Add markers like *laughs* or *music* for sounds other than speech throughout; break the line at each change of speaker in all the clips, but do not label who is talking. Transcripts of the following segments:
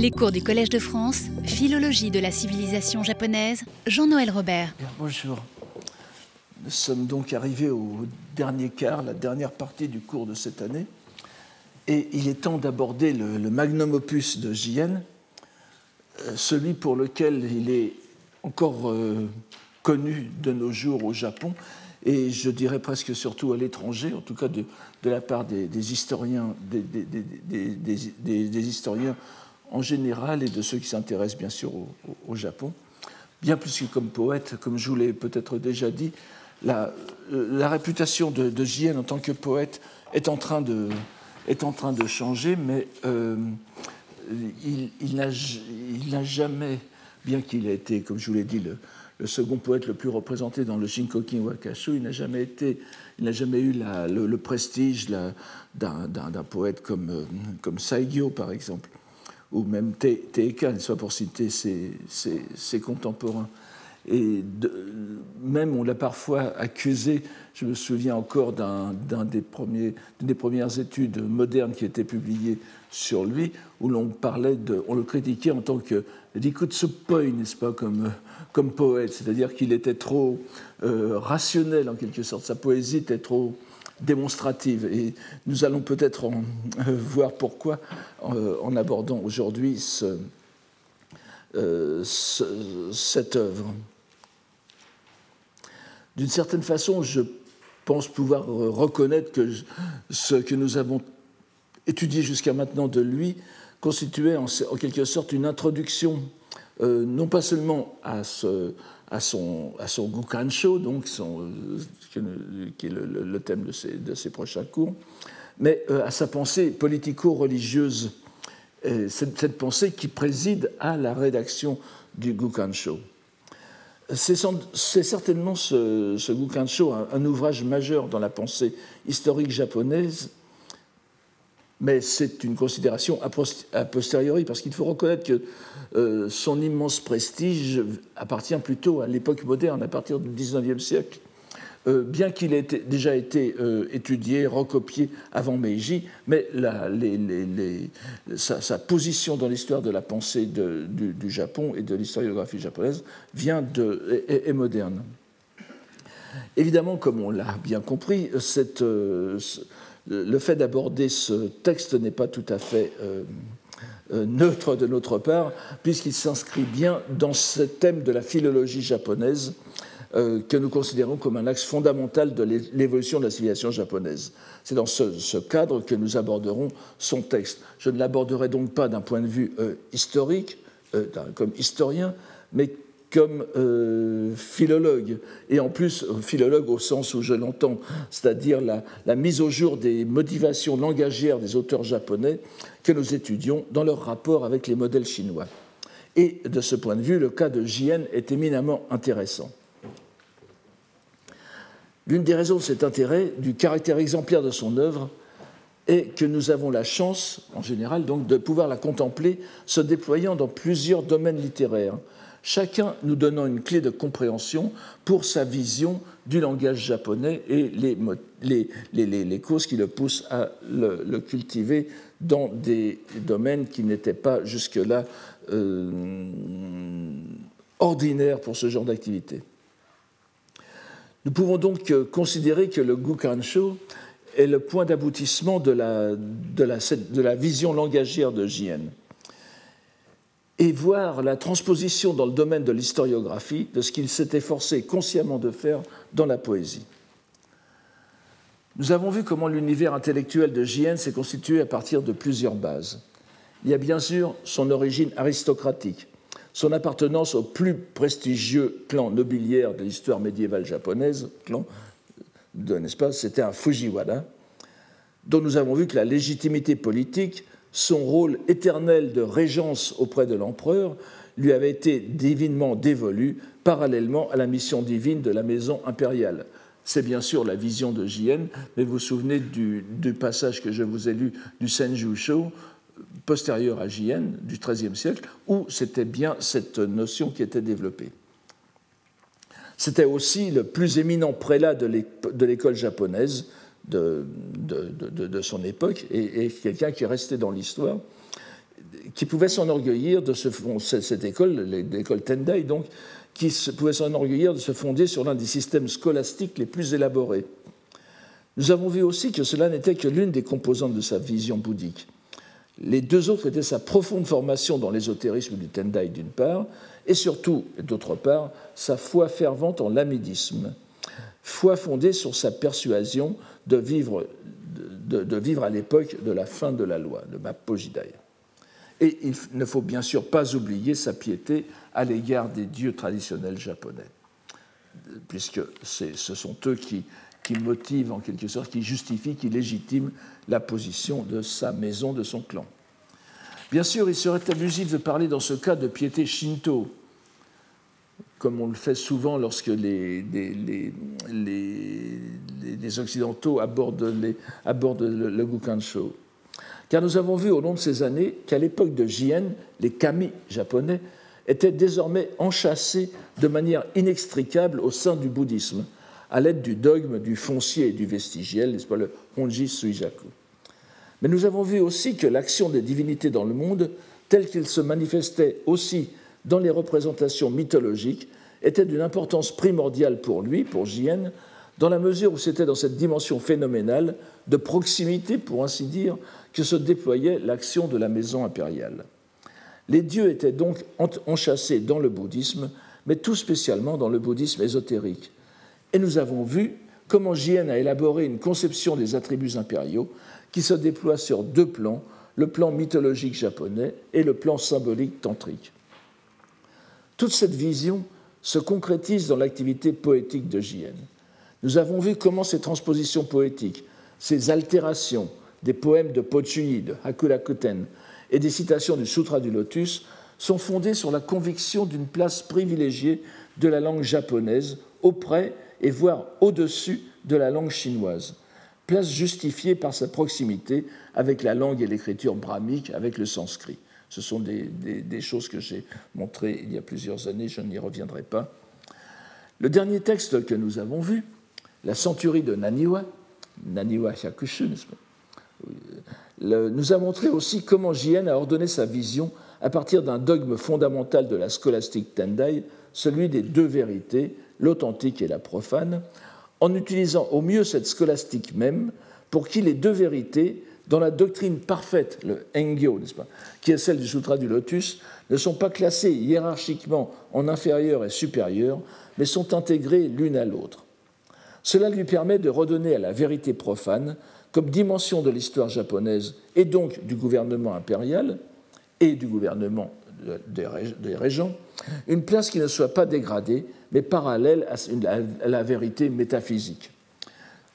Les cours du Collège de France, Philologie de la civilisation japonaise, Jean-Noël Robert.
bonjour. Nous sommes donc arrivés au dernier quart, la dernière partie du cours de cette année. Et il est temps d'aborder le, magnum opus de JN, euh, celui pour lequel il est encore euh, connu de nos jours au Japon, et je dirais presque surtout à l'étranger, en tout cas de, la part des, historiens, des, historiens en général et de ceux qui s'intéressent bien sûr au, Japon. Bien plus que comme poète, comme je vous l'ai peut-être déjà dit, la, la réputation de, de en tant que poète est en train de, est en train de changer, mais euh, il, n'a jamais, bien qu'il ait été, comme je vous l'ai dit, le, second poète le plus représenté dans le Shinkokin Wakashu, il n'a jamais, il n'a jamais eu le, prestige d'un poète comme, euh, comme Saigyo, par exemple ou même Teika, soit pour citer ses, contemporains. Et même on l'a parfois accusé, je me souviens encore d'un des, des premières études modernes qui étaient publiées sur lui, où l'on parlait de, on le critiquait en tant que Rikutsupoi, n'est-ce pas, comme, comme poète, c'est-à-dire qu'il était trop euh, rationnel en quelque sorte, sa poésie était trop démonstrative. Et nous allons peut-être euh, voir pourquoi euh, en abordant aujourd'hui euh, cette œuvre. D'une certaine façon, je pense pouvoir reconnaître que ce que nous avons étudié jusqu'à maintenant de lui constituait en, quelque sorte une introduction, non pas seulement à ce, à son, à son donc euh, qui est le, thème de ses, de ses, prochains cours, mais euh, à sa pensée politico-religieuse, cette, cette, pensée qui préside à la rédaction du Gukansho. C'est certainement ce, ce Gukansho un, un, ouvrage majeur dans la pensée historique japonaise mais c'est une considération a posteriori, parce qu'il faut reconnaître que euh, son immense prestige appartient plutôt à l'époque moderne, à partir du XIXe siècle. Euh, bien qu'il ait déjà été euh, étudié, recopié avant Meiji, mais sa, position dans l'histoire de la pensée du, Japon et de l'historiographie japonaise vient de, est, est, moderne. Évidemment, comme on l'a bien compris, cette, le fait d'aborder ce texte n'est pas tout à fait euh, euh, neutre de notre part, puisqu'il s'inscrit bien dans ce thème de la philologie japonaise euh, que nous considérons comme un axe fondamental de l'évolution de la civilisation japonaise. C'est dans ce, cadre que nous aborderons son texte. Je ne l'aborderai donc pas d'un point de vue historique, comme historien, mais comme euh, philologue, et en plus philologue au sens où je l'entends, c'est-à-dire la, mise au jour des motivations langagières des auteurs japonais que nous étudions dans leur rapport avec les modèles chinois. Et de ce point de vue, le cas de Jien est éminemment intéressant. L'une des raisons de cet intérêt, du caractère exemplaire de son œuvre, est que nous avons la chance, en général, donc, de pouvoir la contempler se déployant dans plusieurs domaines littéraires, chacun nous donnant une clé de compréhension pour sa vision du langage japonais et les, causes qui le poussent à le, cultiver dans des domaines qui n'étaient pas jusque-là euh, ordinaires pour ce genre d'activité. Nous pouvons donc considérer que le Gukansho est le point d'aboutissement de la, de la vision langagière de Jien et voir la transposition dans le domaine de l'historiographie de ce qu'il s'est efforcé consciemment de faire dans la poésie. Nous avons vu comment l'univers intellectuel de J.N. s'est constitué à partir de plusieurs bases. Il y a bien sûr son origine aristocratique, son appartenance au plus prestigieux clan nobiliaire de l'histoire médiévale japonaise, clan de, n'est-ce c'était un Fujiwara, dont nous avons vu que la légitimité politique son rôle éternel de régence auprès de l'empereur lui avait été divinement dévolu parallèlement à la mission divine de la maison impériale. C'est bien sûr la vision de Jien, mais vous vous souvenez du, passage que je vous ai lu du Senjusho, postérieur à Jien, du XIIIe siècle, où c'était bien cette notion qui était développée. C'était aussi le plus éminent prélat de l'école japonaise, de, son époque et, quelqu'un qui est resté dans l'histoire. qui pouvait s'enorgueillir de ce, cette école, l'école Tendai, donc, qui pouvait s'enorgueillir de se fonder sur l'un des systèmes scolastiques les plus élaborés. Nous avons vu aussi que cela n'était que l'une des composantes de sa vision bouddhique. Les deux autres étaient sa profonde formation dans l'ésotérisme du Tendai d'une part, et surtout, d'autre part, sa foi fervente en l'amidisme, foi fondée sur sa persuasion de vivre, de, vivre à l'époque de la fin de la loi, de Mappojidaya. Et il ne faut bien sûr pas oublier sa piété à l'égard des dieux traditionnels japonais, puisque ce sont eux qui, qui motivent en quelque sorte, qui justifient, qui légitiment la position de sa maison, de son clan. Bien sûr, il serait abusif de parler dans ce cas de piété shinto, comme on le fait souvent lorsque les, les, les, Occidentaux abordent, abordent le, le Gukansho. Car nous avons vu au long de ces années qu'à l'époque de Jien, les kami japonais étaient désormais enchâssés de manière inextricable au sein du bouddhisme, à l'aide du dogme du foncier et du vestigiel, n'est-ce pas, le Honji Suijaku. Mais nous avons vu aussi que l'action des divinités dans le monde, telle qu'elle se manifestait aussi dans les représentations mythologiques, était d'une importance primordiale pour lui, pour Jien, dans la mesure où c'était dans cette dimension phénoménale, de proximité, pour ainsi dire, que se déployait l'action de la maison impériale. Les dieux étaient donc enchâssés dans le bouddhisme, mais tout spécialement dans le bouddhisme ésotérique. Et nous avons vu comment Jien a élaboré une conception des attributs impériaux qui se déploie sur deux plans, le plan mythologique japonais et le plan symbolique tantrique. Toute cette vision se concrétise dans l'activité poétique de Jien. Nous avons vu comment ces transpositions poétiques, ces altérations des poèmes de Pochuyi, de Hakurakuten et des citations du Sutra du Lotus sont fondées sur la conviction d'une place privilégiée de la langue japonaise auprès et voire au-dessus de la langue chinoise, place justifiée par sa proximité avec la langue et l'écriture brahmique, avec le sanskrit. Ce sont des, choses que j'ai montrées il y a plusieurs années, je n'y reviendrai pas. Le dernier texte que nous avons vu, la centurie de Naniwa, Naniwa Hyakushu, nous a montré aussi comment Jien a ordonné sa vision à partir d'un dogme fondamental de la scolastique Tendai, celui des deux vérités, l'authentique et la profane, en utilisant au mieux cette scolastique même, pour qui les deux vérités, dans la doctrine parfaite, le Engyo, n'est-ce pas, qui est celle du Sutra du Lotus, ne sont pas classées hiérarchiquement en inférieur et supérieur, mais sont intégrées l'une à l'autre. Cela lui permet de redonner à la vérité profane, comme dimension de l'histoire japonaise et donc du gouvernement impérial et du gouvernement des régents, une place qui ne soit pas dégradée, mais parallèle à la vérité métaphysique.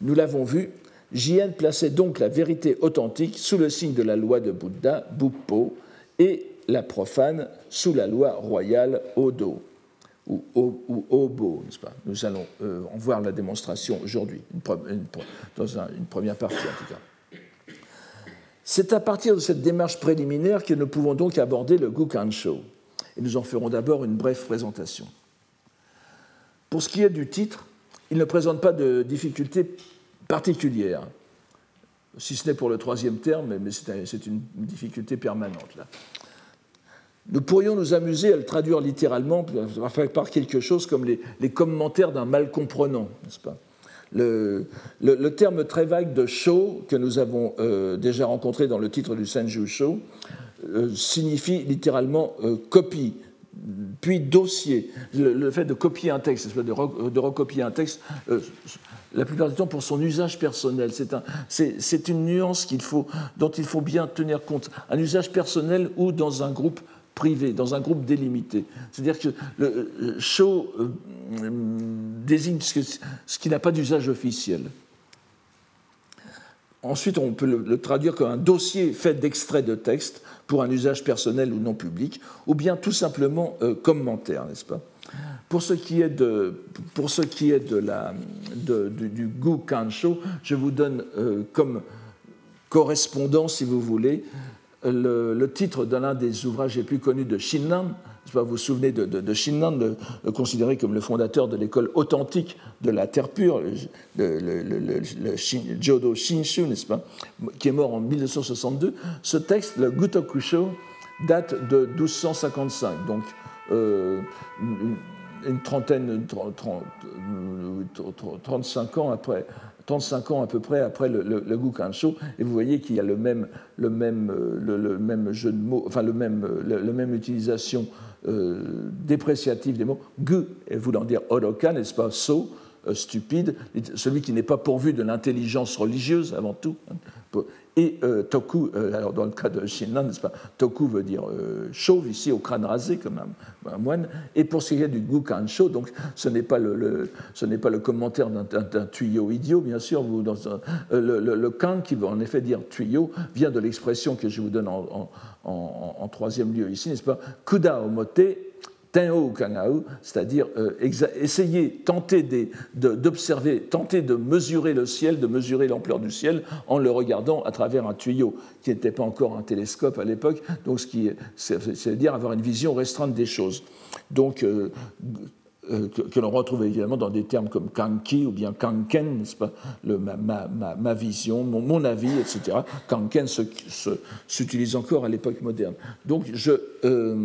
Nous l'avons vu, Jien plaçait donc la vérité authentique sous le signe de la loi de Bouddha, Buppo, et la profane sous la loi royale Odo, ou, Obo, n'est-ce pas? Nous allons euh, en voir la démonstration aujourd'hui, dans une première partie en tout cas. C'est à partir de cette démarche préliminaire que nous pouvons donc aborder le Gukansho. Et nous en ferons d'abord une brève présentation. Pour ce qui est du titre, il ne présente pas de difficultés particulières, si ce n'est pour le troisième terme, mais c'est une difficulté permanente. Là. Nous pourrions nous amuser à le traduire littéralement par quelque chose comme les, commentaires d'un mal comprenant, n'est-ce pas? Le, terme très vague de show que nous avons euh, déjà rencontré dans le titre du Senju Show euh, signifie littéralement euh, copie, puis dossier. Le, fait de copier un texte, de recopier un texte, la plupart du temps pour son usage personnel. C'est une nuance faut, dont il faut bien tenir compte. Un usage personnel ou dans un groupe privé, dans un groupe délimité. C'est-à-dire que le show euh, désigne ce qui n'a pas d'usage officiel. Ensuite, on peut le, traduire comme un dossier fait d'extraits de texte pour un usage personnel ou non public, ou bien tout simplement euh, commentaire, n'est-ce pas? Pour ce qui est de, pour ce qui est de la, du, du Gu Kansho, je vous donne euh, comme correspondant, si vous voulez, le, titre de l'un des ouvrages les plus connus de Shinran. Vous vous souvenez de, de, Shinran, considéré comme le fondateur de l'école authentique de la terre pure, le, le, Jodo Shinshu, n'est-ce pas, qui est mort en 1962. Ce texte, le Gutokusho, date de 1255, donc une, trentaine, 35 ans après, 35 ans à peu près après le, le, le et vous voyez qu'il y a le même, le même, le, même jeu de mots, enfin le même, le, même utilisation euh, dépréciative des mots. Gu voulant dire oroka, n'est-ce pas, so, euh, stupide, celui qui n'est pas pourvu de l'intelligence religieuse avant tout. Et euh, toku, euh, alors dans le cas de Shinran, nest pas, toku veut dire euh, chauve ici au crâne rasé comme un, moine. Et pour ce qui est du gukansho, donc ce n'est pas le, ce n'est pas le commentaire d'un tuyau idiot, bien sûr. Vous, dans le, kan qui veut en effet dire tuyau vient de l'expression que je vous donne en, en troisième lieu ici, n'est-ce pas Kuda omote tenho kangao, c'est-à-dire euh, essayer, tenter d'observer, tenter de mesurer le ciel, de mesurer l'ampleur du ciel en le regardant à travers un tuyau qui n'était pas encore un télescope à l'époque, donc ce qui, c'est-à-dire avoir une vision restreinte des choses. Donc euh, euh, que, l'on retrouve évidemment dans des termes comme kanki ou bien kanken, pas, le, ma, ma, vision, mon, avis, etc. Kanken s'utilise encore à l'époque moderne. Donc euh,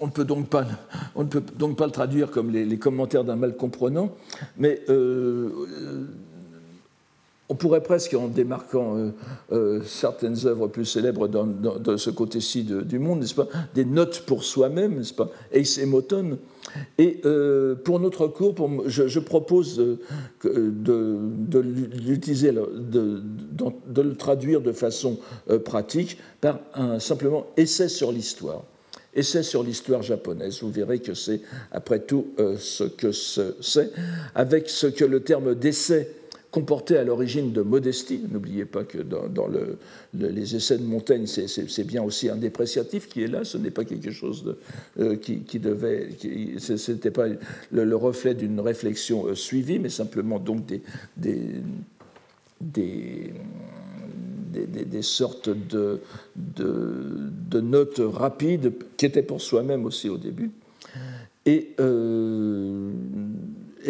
on ne peut donc pas, on ne peut donc pas le traduire comme les, commentaires d'un mal comprenant, mais euh, on pourrait presque, en démarquant euh, euh, certaines œuvres plus célèbres dans, de ce côté-ci du monde, n'est-ce pas, des notes pour soi-même, n'est-ce pas. Et euh, pour notre cours, je, propose de, l'utiliser, de, le traduire de façon pratique par un simplement essai sur l'histoire. Essai sur l'histoire japonaise. Vous verrez que c'est, après tout, ce que c'est, avec ce que le terme d'essai comporté à l'origine de modestie. N'oubliez pas que dans, les essais de Montaigne, c'est bien aussi un dépréciatif qui est là. Ce n'est pas quelque chose euh, qui, devait. Ce n'était pas le, reflet d'une réflexion euh, suivie, mais simplement donc des, sortes de, de, notes rapides qui étaient pour soi-même aussi au début. Et euh,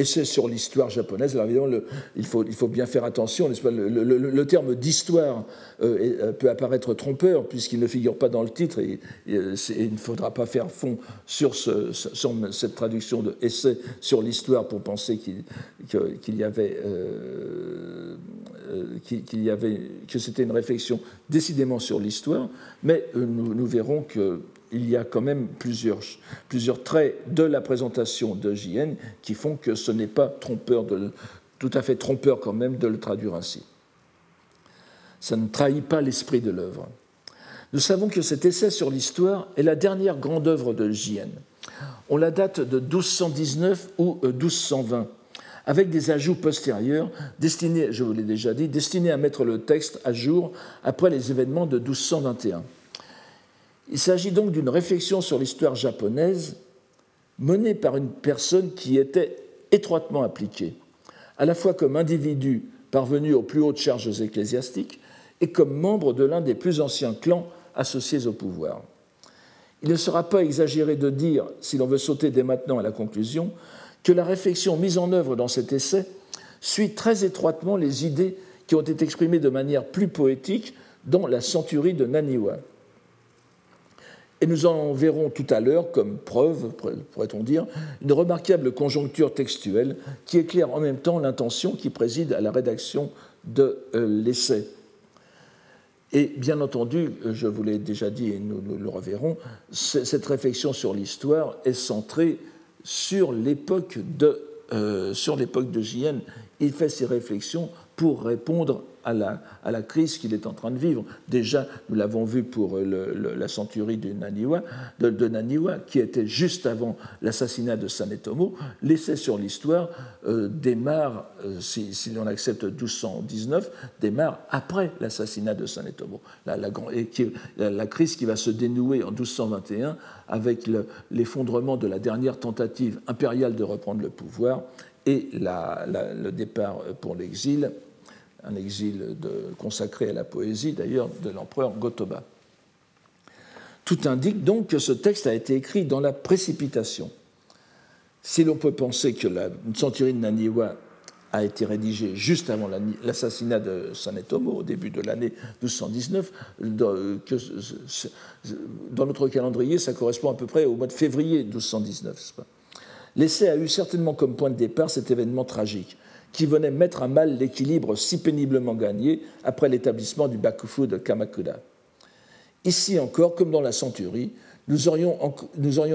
c'est sur l'histoire japonaise. Alors évidemment, il, faut, bien faire attention. Pas, le, terme d'histoire euh, euh, peut apparaître trompeur puisqu'il ne figure pas dans le titre et, euh, il ne faudra pas faire fond sur, ce, sur cette traduction de essai sur l'histoire pour penser qu'il y avait, que c'était une réflexion décidément sur l'histoire. Mais nous verrons que il y a quand même plusieurs, traits de la présentation de JN qui font que ce n'est pas trompeur de, tout à fait trompeur quand même de le traduire ainsi. Ça ne trahit pas l'esprit de l'œuvre. Nous savons que cet essai sur l'histoire est la dernière grande œuvre de JN. On la date de 1219 ou 1220, avec des ajouts postérieurs destinés, je vous l'ai déjà dit, destinés à mettre le texte à jour après les événements de 1221. Il s'agit donc d'une réflexion sur l'histoire japonaise menée par une personne qui était étroitement appliquée, à la fois comme individu parvenu aux plus hautes charges ecclésiastiques et comme membre de l'un des plus anciens clans associés au pouvoir. Il ne sera pas exagéré de dire, si l'on veut sauter dès maintenant à la conclusion, que la réflexion mise en œuvre dans cet essai suit très étroitement les idées qui ont été exprimées de manière plus poétique dans la centurie de Naniwa. Et nous en verrons tout à l'heure comme preuve, pourrait-on dire, une remarquable conjoncture textuelle qui éclaire en même temps l'intention qui préside à la rédaction de euh, l'essai. Et bien entendu, je vous l'ai déjà dit et nous, le reverrons, cette réflexion sur l'histoire est centrée sur l'époque de, euh, sur de JN. Il fait ses réflexions pour répondre à la, à la crise qu'il est en train de vivre. Déjà, nous l'avons vu pour la centurie de Naniwa, de, Naniwa, qui était juste avant l'assassinat de Sanetomo. L'essai sur l'histoire euh, démarre, euh, si, si l'on accepte 1219, démarre après l'assassinat de Sanetomo. La, la, la, crise qui va se dénouer en 1221 avec l'effondrement de la dernière tentative impériale de reprendre le pouvoir et le départ pour l'exil un exil consacré à la poésie d'ailleurs de l'empereur Gotoba. Tout indique donc que ce texte a été écrit dans la précipitation. Si l'on peut penser que la centurie de Naniwa a été rédigé juste avant l'assassinat de Sanetomo, au début de l'année 1219. Dans, dans, notre calendrier, ça correspond à peu près au mois de février 1219. L'essai a eu certainement comme point de départ cet événement tragique, qui venait mettre à mal l'équilibre si péniblement gagné après l'établissement du Bakufu de Kamakura. Ici encore, comme dans la Centurie, nous aurions,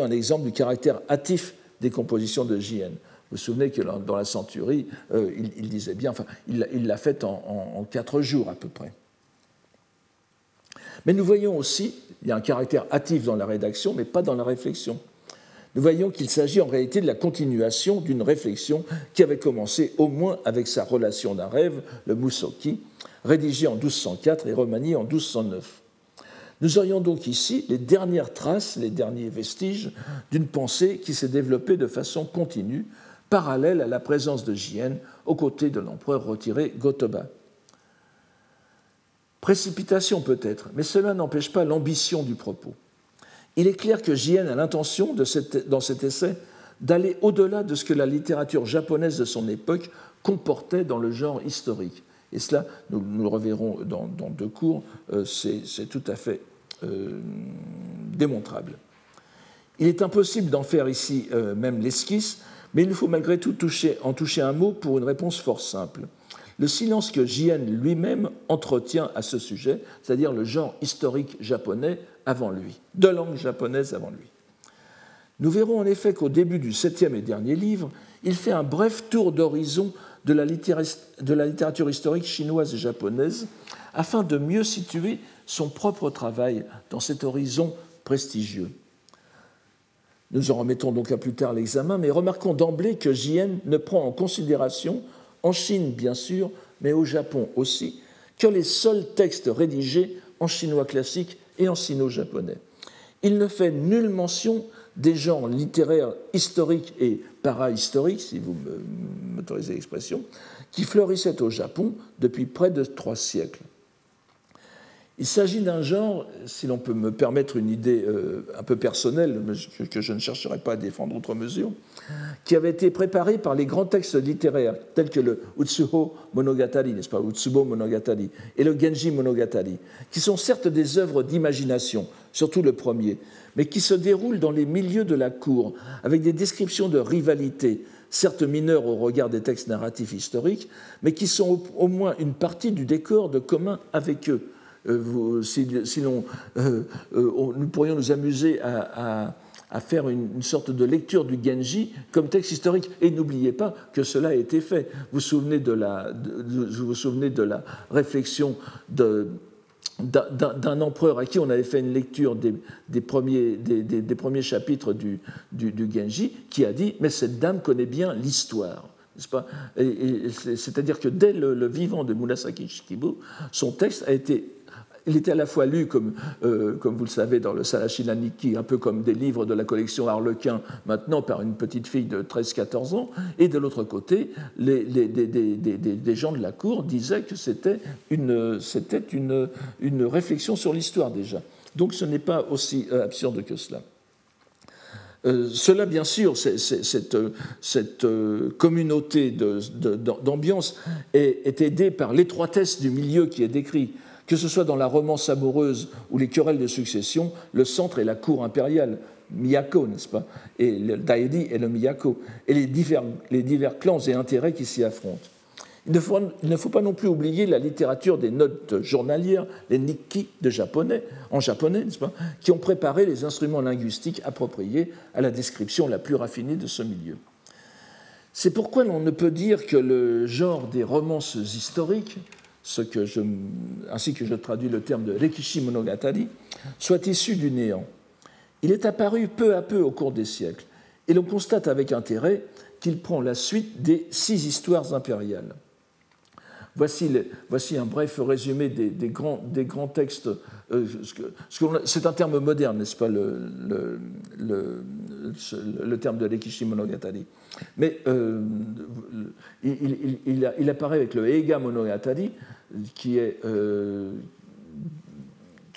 un exemple du caractère hâtif des compositions de J.N. Vous vous souvenez que dans la Centurie, euh, il, disait bien, enfin, il l'a fait en, quatre jours à peu près. Mais nous voyons aussi, il y a un caractère hâtif dans la rédaction, mais pas dans la réflexion. Nous voyons qu'il s'agit en réalité de la continuation d'une réflexion qui avait commencé au moins avec sa relation d'un rêve, le Musoki, rédigé en 1204 et remanié en 1209. Nous aurions donc ici les dernières traces, les derniers vestiges d'une pensée qui s'est développée de façon continue, parallèle à la présence de Jien aux côtés de l'empereur retiré Gotoba. Précipitation peut-être, mais cela n'empêche pas l'ambition du propos. Il est clair que Jien a l'intention, dans cet essai, d'aller au-delà de ce que la littérature japonaise de son époque comportait dans le genre historique. Et cela, nous, le reverrons dans, deux cours, euh, c'est tout à fait euh, démontrable. Il est impossible d'en faire ici euh, même l'esquisse, mais il faut malgré tout en toucher un mot pour une réponse fort simple. Le silence que Jien lui-même entretient à ce sujet, c'est-à-dire le genre historique japonais avant lui, de langue japonaise avant lui. Nous verrons en effet qu'au début du septième et dernier livre, il fait un bref tour d'horizon de, la littérature historique chinoise et japonaise afin de mieux situer son propre travail dans cet horizon prestigieux. Nous en remettons donc à plus tard l'examen, mais remarquons d'emblée que Jien ne prend en considération, en Chine bien sûr, mais au Japon aussi, que les seuls textes rédigés en chinois classique et en sino-japonais. Il ne fait nulle mention des genres littéraires historiques et para-historiques, si vous m'autorisez l'expression, qui fleurissaient au Japon depuis près de trois siècles. Il s'agit d'un genre, si l'on peut me permettre une idée euh, un peu personnelle, que je ne chercherai pas à défendre outre mesure, qui avait été préparé par les grands textes littéraires tels que le Utsuho Monogatari, n'est-ce pas, Utsubo Monogatari, et le Genji Monogatari, qui sont certes des œuvres d'imagination, surtout le premier, mais qui se déroulent dans les milieux de la cour, avec des descriptions de rivalité, certes mineures au regard des textes narratifs historiques, mais qui sont au moins une partie du décor de commun avec eux euh, si, euh, euh, nous pourrions nous amuser à, faire une, sorte de lecture du Genji comme texte historique. Et n'oubliez pas que cela a été fait. Vous vous souvenez de la, réflexion d'un empereur à qui on avait fait une lecture des, premiers, chapitres du, Genji, qui a dit Mais cette dame connaît bien l'histoire. C'est-à-dire que dès le, le, vivant de Murasaki Shikibu, son texte a été il était à la fois lu, comme, euh, vous le savez, dans le Sarashinaniki, un peu comme des livres de la collection Harlequin, maintenant par une petite fille de 13-14 ans, et de l'autre côté, les, des, gens de la cour disaient que c'était une, une, une réflexion sur l'histoire déjà. Donc ce n'est pas aussi euh, absurde que cela. Euh, cela, bien sûr, cette, cette, communauté d'ambiance est, aidée par l'étroitesse du milieu qui est décrit. Que ce soit dans la romance amoureuse ou les querelles de succession, le centre est la cour impériale, Miyako, n'est-ce pas? Et le Daedi est le Miyako, et les divers, clans et intérêts qui s'y affrontent. Il ne, faut, pas non plus oublier la littérature des notes journalières, les nikki en japonais, n'est-ce qui ont préparé les instruments linguistiques appropriés à la description la plus raffinée de ce milieu. C'est pourquoi l'on ne peut dire que le genre des romances historiques ce que je, ainsi que je traduis le terme de Rekishi Monogatari, soit issu du néant. Il est apparu peu à peu au cours des siècles, et l'on constate avec intérêt qu'il prend la suite des six histoires impériales. Voici, voici un bref résumé des, des, grands, des grands, textes. Euh, c'est un terme moderne, n'est-ce pas, le, le, le, le, terme de Rekishi Monogatari. Mais euh, il, il, il, apparaît avec le Eiga Monogatari, qui est, euh,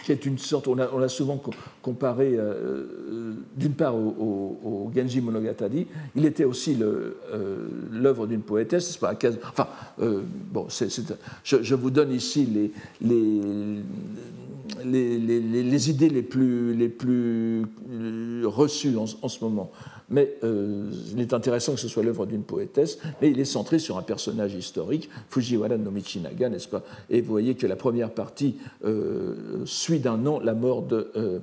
qui est une sorte, on a, souvent comparé euh, d'une part au, Genji Monogatari, il était aussi l'œuvre d'une poétesse, pas, enfin, bon, je, vous donne ici les, idées les plus, les plus reçues en, ce moment. Mais euh, il est intéressant que ce soit l'œuvre d'une poétesse, mais il est centré sur un personnage historique, Fujiwara no Michinaga, n'est-ce pas? Et vous voyez que la première partie euh, suit d'un an la mort de euh,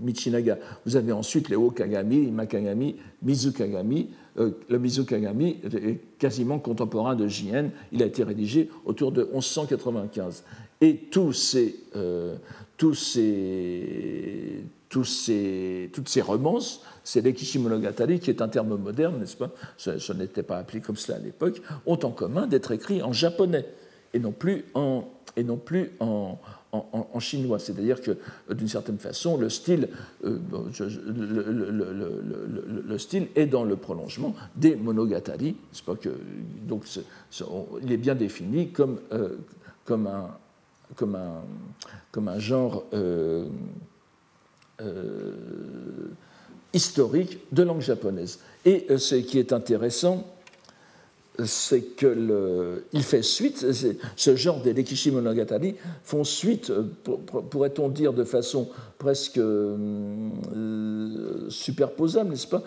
Michinaga. Vous avez ensuite les Okagami, Makagami, Mizukagami. le Mizukagami est quasiment contemporain de Jien. Il a été rédigé autour de 1195. Et ces, ces, toutes ces romances, c'est l'Ekishi Monogatari, qui est un terme moderne, n'est-ce pas? Ce, n'était pas appelé comme cela à l'époque, ont en commun d'être écrits en japonais et non plus en, et non plus en, chinois. C'est-à-dire que, d'une certaine façon, le style, le, style est dans le prolongement des monogatari. Pas? Que, donc, il est bien défini comme, euh, comme un, comme un, comme un genre euh, euh, historique de langue japonaise. Et euh, ce qui est intéressant, c'est qu'il fait suite, ce genre des Lekishi Monogatari font suite, pourrait-on dire de façon presque euh, superposable, n'est-ce pas,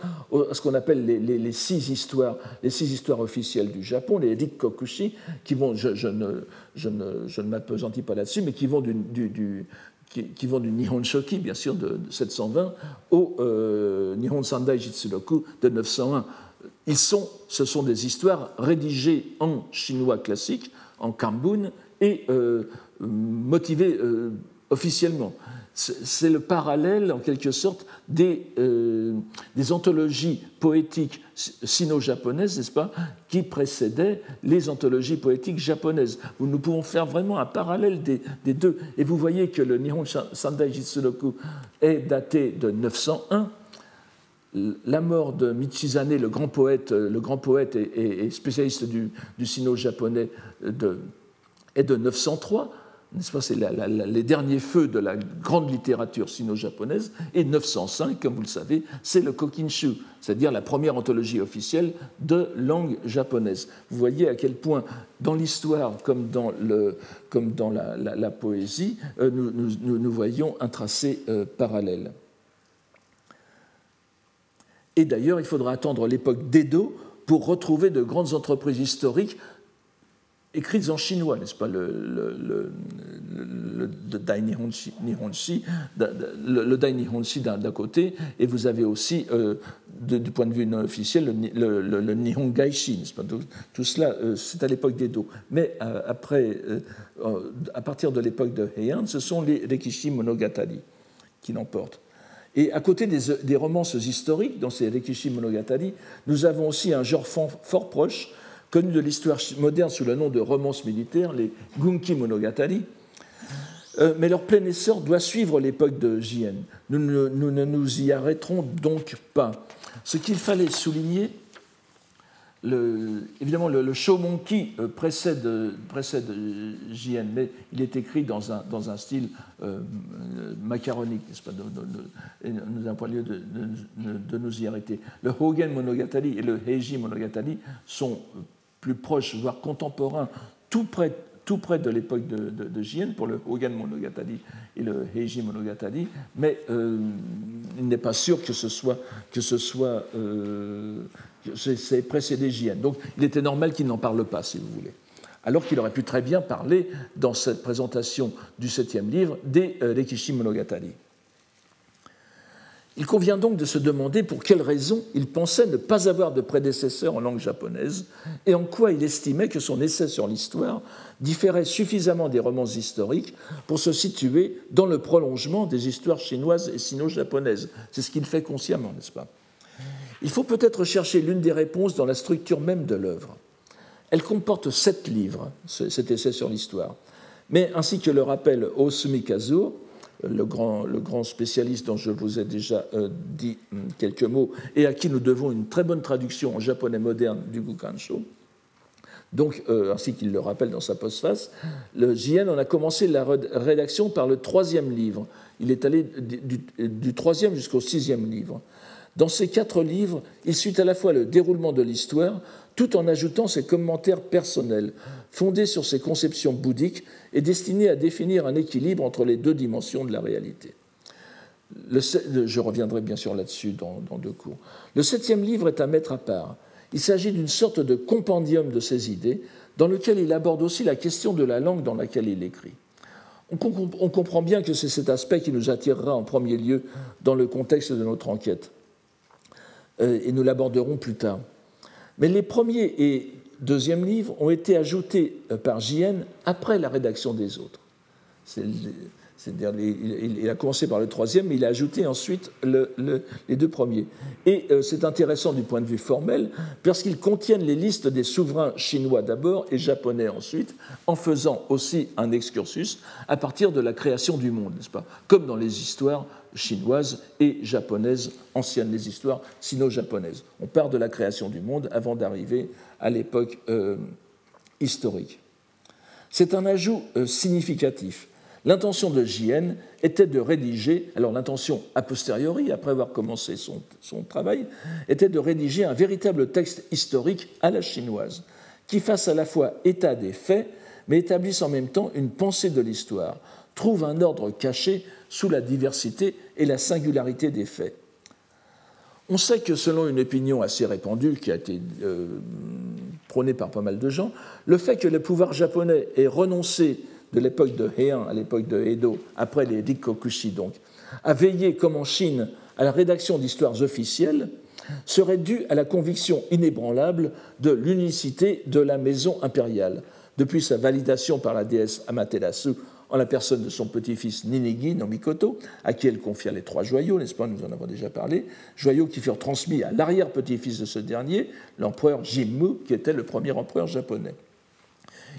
à ce qu'on appelle les, six histoires, les six histoires officielles du Japon, les Rikkokushi, qui vont, je, ne, je ne, je ne m'apesantis pas là-dessus, mais qui vont du, qui, vont du Nihon Shoki, bien sûr, de, 720, au euh, Nihon Sandai Jitsuroku de 901 ils sont, ce sont des histoires rédigées en chinois classique, en kambun, et euh, motivées euh, officiellement. C'est le parallèle, en quelque sorte, des, euh, anthologies poétiques sino-japonaises, n'est-ce pas, qui précédaient les anthologies poétiques japonaises. Nous pouvons faire vraiment un parallèle des, des deux. Et vous voyez que le Nihon Sandai Jitsuroku est daté de 901, la mort de Michizane, le grand poète, le grand poète et, spécialiste du, sino-japonais, est de 903, n'est-ce pas C'est les derniers feux de la grande littérature sino-japonaise. Et 905, comme vous le savez, c'est le Kokinshu, c'est-à-dire la première anthologie officielle de langue japonaise. Vous voyez à quel point, dans l'histoire comme dans, la, poésie, euh, nous, voyons un tracé euh, parallèle. Et d'ailleurs, il faudra attendre l'époque d'Edo pour retrouver de grandes entreprises historiques écrites en chinois, n'est-ce pas Le, le, Dai Nihonshi, le, Nihonshi d'un côté, et vous avez aussi, euh, du point de vue non officiel, le, Nihon Gaishi, n'est-ce pas tout, cela, euh, c'est à l'époque d'Edo. Mais euh, après, à partir de l'époque de Heian, ce sont les Rekishi Monogatari qui l'emportent. Et à côté des, romances historiques, dans ces Rekishi Monogatari, nous avons aussi un genre fort, proche, connu de l'histoire moderne sous le nom de romances militaires, les Gunki Monogatari. Euh, mais leur plein essor doit suivre l'époque de Jien. Nous, ne nous y arrêterons donc pas. Ce qu'il fallait souligner, évidemment, le, show monkey euh, précède, précède JN, mais il est écrit dans un, dans un style euh, macaronique, n'est-ce pas Nous n'avons pas lieu de, de, nous y arrêter. Le Hogen Monogatari et le Heiji Monogatari sont plus proches, voire contemporains, tout près, tout près de l'époque de, de, pour le Hogen Monogatari et le Heiji Monogatari, mais euh, il n'est pas sûr que ce soit, que ce soit c'est précédé JN. Donc il était normal qu'il n'en parle pas, si vous voulez. Alors qu'il aurait pu très bien parler, dans cette présentation du septième livre, des euh, Rekishi Monogatari. Il convient donc de se demander pour quelles raisons il pensait ne pas avoir de prédécesseur en langue japonaise et en quoi il estimait que son essai sur l'histoire différait suffisamment des romans historiques pour se situer dans le prolongement des histoires chinoises et sino-japonaises. C'est ce qu'il fait consciemment, n'est-ce pas? Il faut peut-être chercher l'une des réponses dans la structure même de l'œuvre. Elle comporte sept livres, cet essai sur l'histoire, mais ainsi que le rappelle Osumi Kazuo, le grand, spécialiste dont je vous ai déjà euh, dit hum, quelques mots et à qui nous devons une très bonne traduction en japonais moderne du Gukansho, Donc, euh, ainsi qu'il le rappelle dans sa postface, le JN en a commencé la rédaction par le troisième livre. Il est allé du, troisième jusqu'au sixième livre. Dans ces quatre livres, il suit à la fois le déroulement de l'histoire, tout en ajoutant ses commentaires personnels, fondés sur ses conceptions bouddhiques et destinés à définir un équilibre entre les deux dimensions de la réalité. je reviendrai bien sûr là-dessus dans, deux cours. Le septième livre est à mettre à part. Il s'agit d'une sorte de compendium de ses idées, dans lequel il aborde aussi la question de la langue dans laquelle il écrit. On comprend bien que c'est cet aspect qui nous attirera en premier lieu dans le contexte de notre enquête, euh, et nous l'aborderons plus tard. Mais les premiers et deuxièmes livres ont été ajoutés euh, par JN après la rédaction des autres il, a commencé par le troisième, mais il a ajouté ensuite les deux premiers. Et euh, c'est intéressant du point de vue formel, parce qu'ils contiennent les listes des souverains chinois d'abord et japonais ensuite, en faisant aussi un excursus à partir de la création du monde, n'est-ce pas? Comme dans les histoires chinoises et japonaises anciennes, les histoires sino-japonaises. On part de la création du monde avant d'arriver à l'époque euh, historique. C'est un ajout euh, significatif L'intention de JN était de rédiger, alors l'intention a posteriori, après avoir commencé son, travail, était de rédiger un véritable texte historique à la chinoise, qui fasse à la fois état des faits, mais établisse en même temps une pensée de l'histoire, trouve un ordre caché sous la diversité et la singularité des faits. On sait que selon une opinion assez répandue qui a été euh, prônée par pas mal de gens, le fait que le pouvoir japonais ait renoncé de l'époque de Heian à l'époque de Edo, après les Rikokushi donc, a veillé, comme en Chine, à la rédaction d'histoires officielles, serait dû à la conviction inébranlable de l'unicité de la maison impériale, depuis sa validation par la déesse Amaterasu en la personne de son petit-fils Ninigi no Mikoto, à qui elle confia les trois joyaux, n'est-ce pas, nous en avons déjà parlé, joyaux qui furent transmis à l'arrière-petit-fils de ce dernier, l'empereur Jimmu, qui était le premier empereur japonais.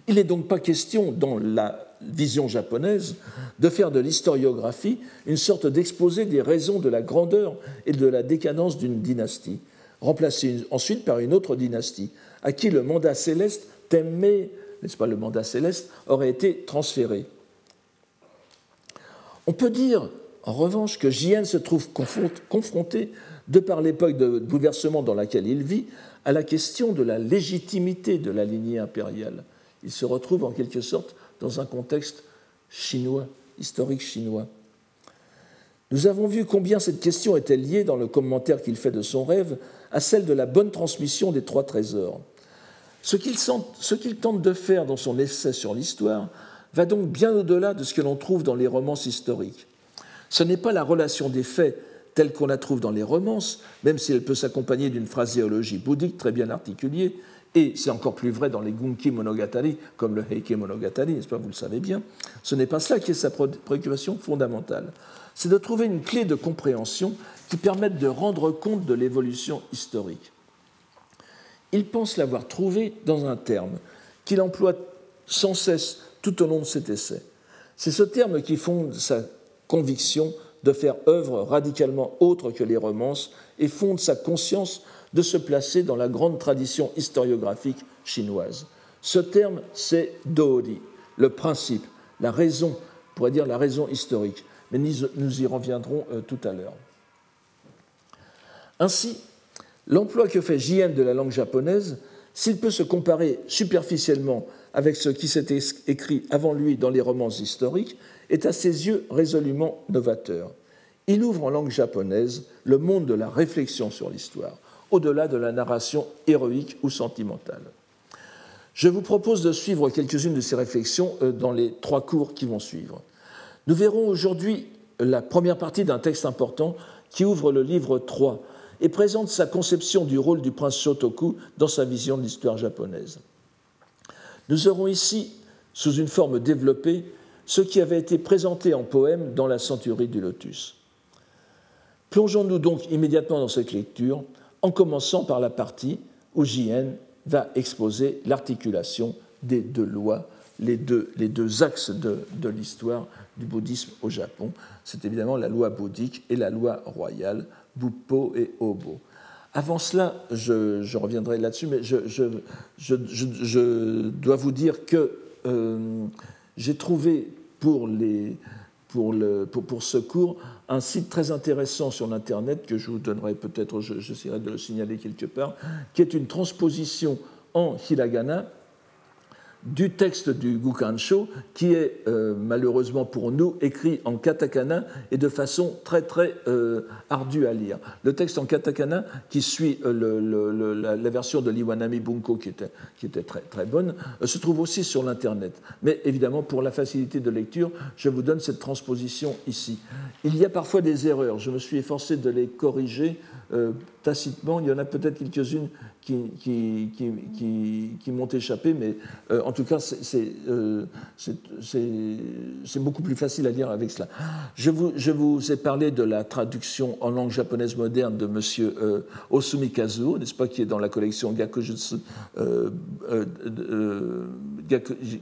Il n'est donc pas question, dans la vision japonaise, de faire de l'historiographie une sorte d'exposé des raisons de la grandeur et de la décadence d'une dynastie, remplacée ensuite par une autre dynastie, à qui le mandat céleste t'aimé, n'est-ce pas, le mandat céleste, aurait été transféré. On peut dire, en revanche, que Jien se trouve confronté, de par l'époque de bouleversement dans laquelle il vit, à la question de la légitimité de la lignée impériale il se retrouve en quelque sorte dans un contexte chinois, historique chinois. Nous avons vu combien cette question était liée dans le commentaire qu'il fait de son rêve à celle de la bonne transmission des trois trésors. Ce qu'il tente de faire dans son essai sur l'histoire va donc bien au-delà de ce que l'on trouve dans les romances historiques. Ce n'est pas la relation des faits telle qu'on la trouve dans les romances, même si elle peut s'accompagner d'une phraséologie bouddhique très bien articulée, et c'est encore plus vrai dans les Gunki Monogatari, comme le Heike Monogatari, n'est-ce pas, vous le savez bien. Ce n'est pas cela qui est sa préoccupation fondamentale. C'est de trouver une clé de compréhension qui permette de rendre compte de l'évolution historique. Il pense l'avoir trouvé dans un terme qu'il emploie sans cesse tout au long de cet essai. C'est ce terme qui fonde sa conviction de faire œuvre radicalement autre que les romances et fonde sa conscience de se placer dans la grande tradition historiographique chinoise. Ce terme, c'est Dodi, le principe, la raison, on pourrait dire la raison historique, mais nous y reviendrons euh, tout à l'heure. Ainsi, l'emploi que fait Jien de la langue japonaise, s'il peut se comparer superficiellement avec ce qui s'était écrit avant lui dans les romans historiques, est à ses yeux résolument novateur. Il ouvre en langue japonaise le monde de la réflexion sur l'histoire, au-delà de la narration héroïque ou sentimentale. Je vous propose de suivre quelques-unes de ces réflexions euh, dans les trois cours qui vont suivre. Nous verrons aujourd'hui la première partie d'un texte important qui ouvre le livre 3 et présente sa conception du rôle du prince Shotoku dans sa vision de l'histoire japonaise. Nous aurons ici, sous une forme développée, ce qui avait été présenté en poème dans la Centurie du Lotus. Plongeons-nous donc immédiatement dans cette lecture en commençant par la partie où JN va exposer l'articulation des deux lois, les deux, axes de, de l'histoire du bouddhisme au Japon. C'est évidemment la loi bouddhique et la loi royale, Buppo et Obo. Avant cela, je, reviendrai là-dessus, mais je, dois vous dire que euh, j'ai trouvé pour, ce cours un site très intéressant sur l'Internet que je vous donnerai peut-être, j'essaierai de le signaler quelque part, qui est une transposition en hiragana du texte du Gukansho, qui est euh, malheureusement pour nous écrit en katakana et de façon très très euh, ardue à lire. Le texte en katakana, qui suit euh, la, version de l'Iwanami Bunko, qui était, qui était très, très bonne, se trouve aussi sur l'Internet. Mais évidemment, pour la facilité de lecture, je vous donne cette transposition ici. Il y a parfois des erreurs, je me suis efforcé de les corriger tacitement. Il y en a peut-être quelques-unes qui, qui, qui, qui m'ont échappé, mais euh, en tout cas, euh, c'est beaucoup plus facile à lire avec cela. Je vous, je vous, ai parlé de la traduction en langue japonaise moderne de M. Euh, Osumi Kazuo, n'est-ce pas, qui est dans la collection Gakujutsu, euh,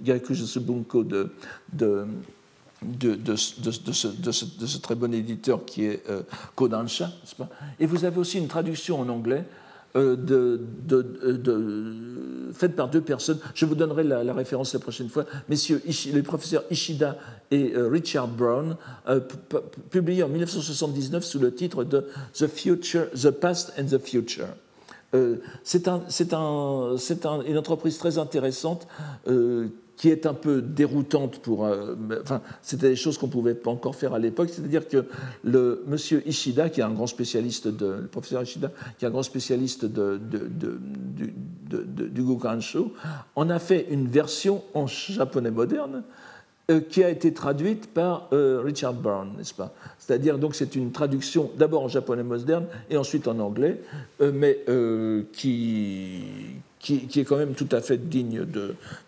Gakujutsu Bunko de, de de, de, de, ce, de, ce, très bon éditeur qui est Kodansha, n'est-ce pas? Et vous avez aussi une traduction en anglais euh, de, faite par deux personnes. Je vous donnerai la, référence la prochaine fois. Messieurs, les professeurs Ishida et euh, Richard Brown, euh, publié en 1979 sous le titre de The, Future, The Past and the Future. c'est un, un, une entreprise très intéressante qui est un peu déroutante pour. Euh, enfin, c'était des choses qu'on ne pouvait pas encore faire à l'époque. C'est-à-dire que le monsieur Ishida, qui est un grand spécialiste de. Le professeur Ishida, qui est un grand spécialiste de, du Gukansho, en a fait une version en japonais moderne euh, qui a été traduite par euh, Richard Brown, n'est-ce pas? C'est-à-dire, donc, c'est une traduction d'abord en japonais moderne et ensuite en anglais, mais qui, qui, est quand même tout à fait digne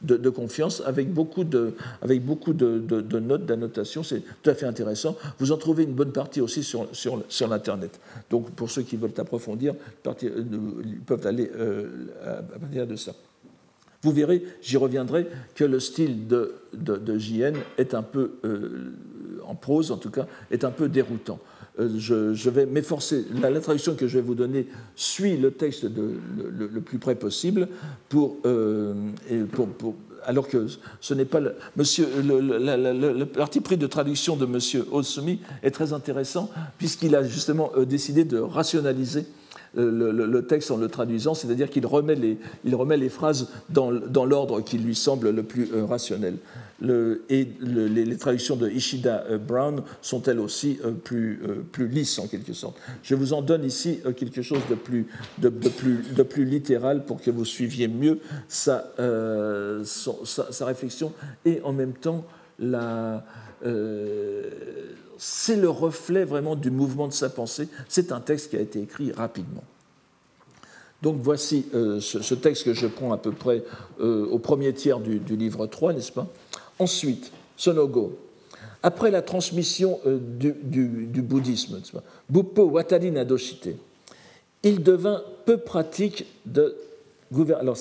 de, confiance, avec beaucoup de, notes, d'annotations. C'est tout à fait intéressant. Vous en trouvez une bonne partie aussi sur, sur, l'Internet. Donc, pour ceux qui veulent approfondir, ils peuvent aller euh, à partir de ça. Vous verrez, j'y reviendrai, que le style de, de, JN est un peu, euh, en prose en tout cas, est un peu déroutant. Euh, je, vais m'efforcer. La, traduction que je vais vous donner suit le texte le, plus près possible pour, euh, alors que ce n'est pas le, monsieur, le, parti pris de traduction de M. Osumi est très intéressant puisqu'il a justement euh, décidé de rationaliser le, texte en le traduisant, c'est-à-dire qu'il remet les, remet les phrases dans, dans l'ordre qui lui semble le plus rationnel. Et les, traductions de Ishida euh, Brown sont elles aussi euh, plus, plus lisses en quelque sorte. Je vous en donne ici quelque chose de plus, littéral pour que vous suiviez mieux sa, réflexion et en même temps c'est le reflet vraiment du mouvement de sa pensée. C'est un texte qui a été écrit rapidement. Donc voici euh, ce, texte que je prends à peu près euh, au premier tiers du, livre 3, n'est-ce pas? Ensuite, Sonogo. Après la transmission euh, du, bouddhisme, Buppo Watari Nadoshite, il devint peu pratique de. Alors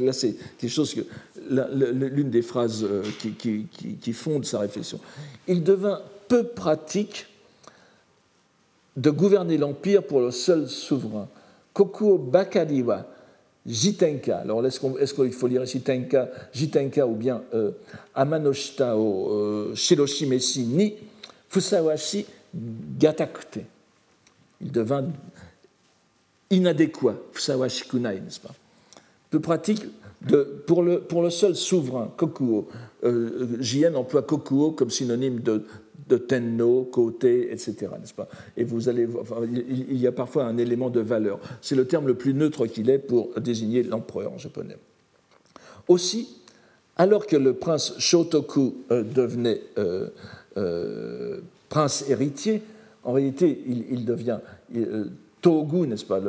là, c'est que l'une des phrases qui, qui, fonde sa réflexion. Il devint peu pratique de gouverner l'empire pour le seul souverain. Kokuo Bakariwa Jitenka. Alors, est-ce qu'il faut lire ici Tenka, Jitenka ou bien euh, Amanoshita o euh, Shiroshimesi ni Fusawashi Gatakute Il devint inadéquat, Fusawashi Kunai, n'est-ce pas? Peu pratique de, pour, le, pour le seul souverain, Kokuo. Euh, JN emploie Kokuo comme synonyme de, de tenno, côté, etc. N'est-ce pas? Et vous allez, il y a parfois un élément de valeur. C'est le terme le plus neutre qu'il est pour désigner l'empereur en japonais. Aussi, alors que le prince Shotoku euh, devenait euh, euh, prince héritier, en réalité, il, devient Togu, n'est-ce pas?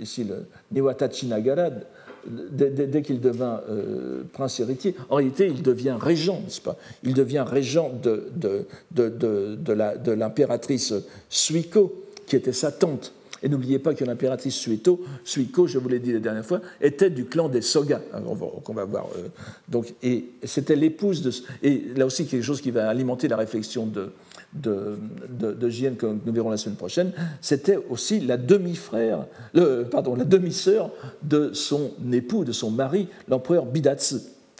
Ici, le Niwata Chinagara dès, qu'il devint euh, prince héritier, en réalité, il devient régent, n'est-ce pas? Il devient régent de, de, de l'impératrice Suiko, qui était sa tante. Et n'oubliez pas que l'impératrice Suiko, Suiko, je vous l'ai dit la dernière fois, était du clan des Soga, qu'on va voir. Euh, donc, et c'était l'épouse de. Et là aussi, quelque chose qui va alimenter la réflexion de, de, de, de que nous verrons la semaine prochaine, c'était aussi la demi-frère, pardon, la demi-sœur de son époux, de son mari, l'empereur Bidatsu.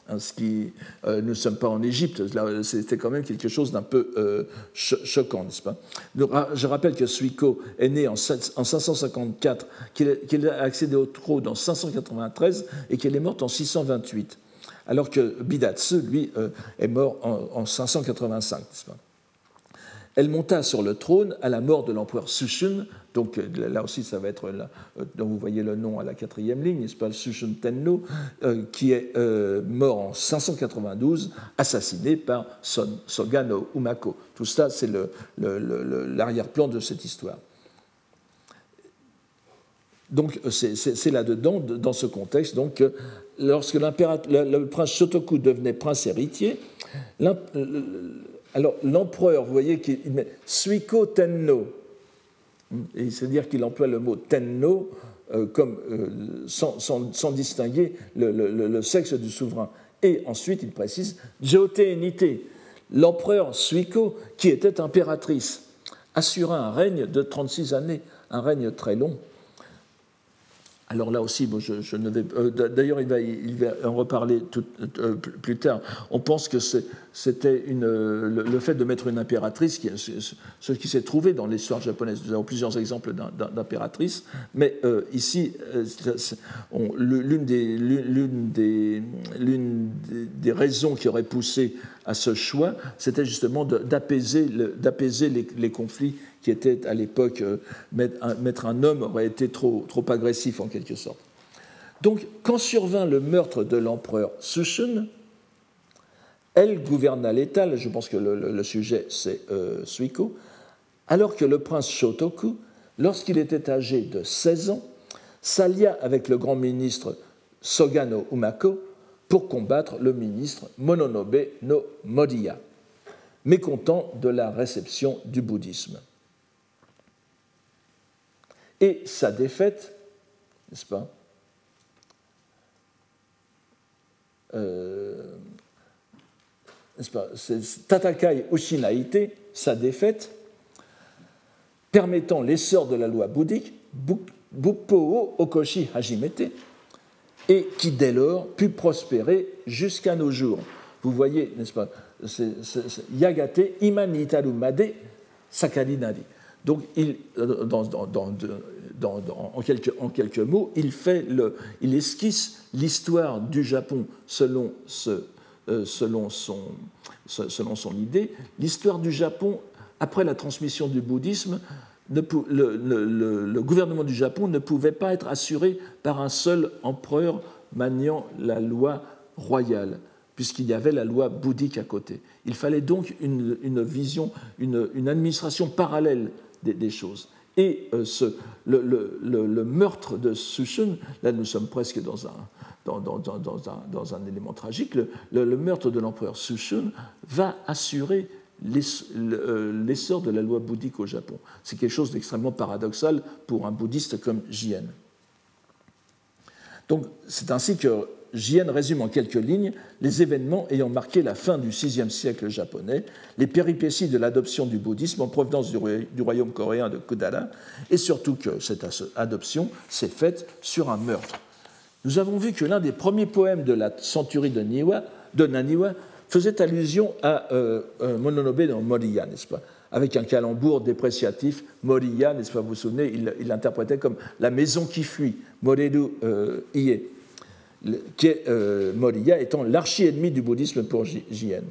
Hein, ce qui, euh, nous ne sommes pas en Égypte, c'était quand même quelque chose d'un peu euh, choquant, n'est-ce pas? Je rappelle que Suiko est né en, 554, qu'il a accédé au trône en 593 et qu'elle est morte en 628, alors que Bidatsu, lui, euh, est mort en, en 585, n'est-ce pas? Elle monta sur le trône à la mort de l'empereur Sushun, donc euh, là aussi ça va être, euh, donc vous voyez le nom à la quatrième ligne, n'est-ce pas, Sushun Tenno, euh, qui est mort en 592, assassiné par Son, Sogano Umako. Tout ça, c'est l'arrière-plan de cette histoire. Donc c'est là-dedans, dans ce contexte, donc, lorsque le, le, prince Shotoku devenait prince héritier, alors l'empereur, vous voyez qu'il met Suiko Tenno, c'est-à-dire qu'il emploie le mot Tenno euh, euh, sans, distinguer le, sexe du souverain. Et ensuite, il précise Jote Nite, l'empereur Suiko, qui était impératrice, assura un règne de 36 années, un règne très long. Alors là aussi, je, ne vais. Euh, d'ailleurs, il va, il va en reparler euh, plus tard. On pense que c'était le, fait de mettre une impératrice, qui, ce qui s'est trouvé dans l'histoire japonaise. Nous avons plusieurs exemples d'impératrices, mais euh, ici, l'une des, des, des, raisons qui aurait poussé à ce choix, c'était justement d'apaiser les, conflits qui était à l'époque, euh, mettre un homme aurait été trop, trop agressif en quelque sorte. Donc, quand survint le meurtre de l'empereur Sushun, elle gouverna l'État, je pense que le, sujet c'est euh, Suiko, alors que le prince Shotoku, lorsqu'il était âgé de 16 ans, s'allia avec le grand ministre Sogano Umako pour combattre le ministre Mononobe no Modiya, mécontent de la réception du bouddhisme. Et sa défaite, n'est-ce pas euh, n'est-ce Tatakai Ushinaite, sa défaite, permettant l'essor de la loi bouddhique, Bukpo Okoshi Hajimete, et qui dès lors put prospérer jusqu'à nos jours. Vous voyez, n'est-ce pas Yagate Imanitaru Made Sakarinari. Donc, dans, en, quelques, mots, il, fait il esquisse l'histoire du Japon euh, selon son idée. L'histoire du Japon, après la transmission du bouddhisme, le, gouvernement du Japon ne pouvait pas être assuré par un seul empereur maniant la loi royale, puisqu'il y avait la loi bouddhique à côté. Il fallait donc une, vision, une, administration parallèle des, choses. Et euh, le, meurtre de Sushun, là nous sommes presque dans un, dans, un, dans un, élément tragique, le, meurtre de l'empereur Sushun va assurer l'essor de la loi bouddhique au Japon. C'est quelque chose d'extrêmement paradoxal pour un bouddhiste comme Jien. Donc c'est ainsi que Jien résume en quelques lignes les événements ayant marqué la fin du VIe siècle japonais, les péripéties de l'adoption du bouddhisme en provenance du, royaume coréen de Kudala, et surtout que cette adoption s'est faite sur un meurtre. Nous avons vu que l'un des premiers poèmes de la centurie de, de Naniwa faisait allusion à euh, Mononobe dans Moriya, n'est-ce pas? Avec un calembour dépréciatif, Moriya, n'est-ce pas? Vous vous souvenez, il l'interprétait comme la maison qui fuit, Moreru euh, Ie qui est euh, Moriya étant l'archi-ennemi du bouddhisme pour Jien.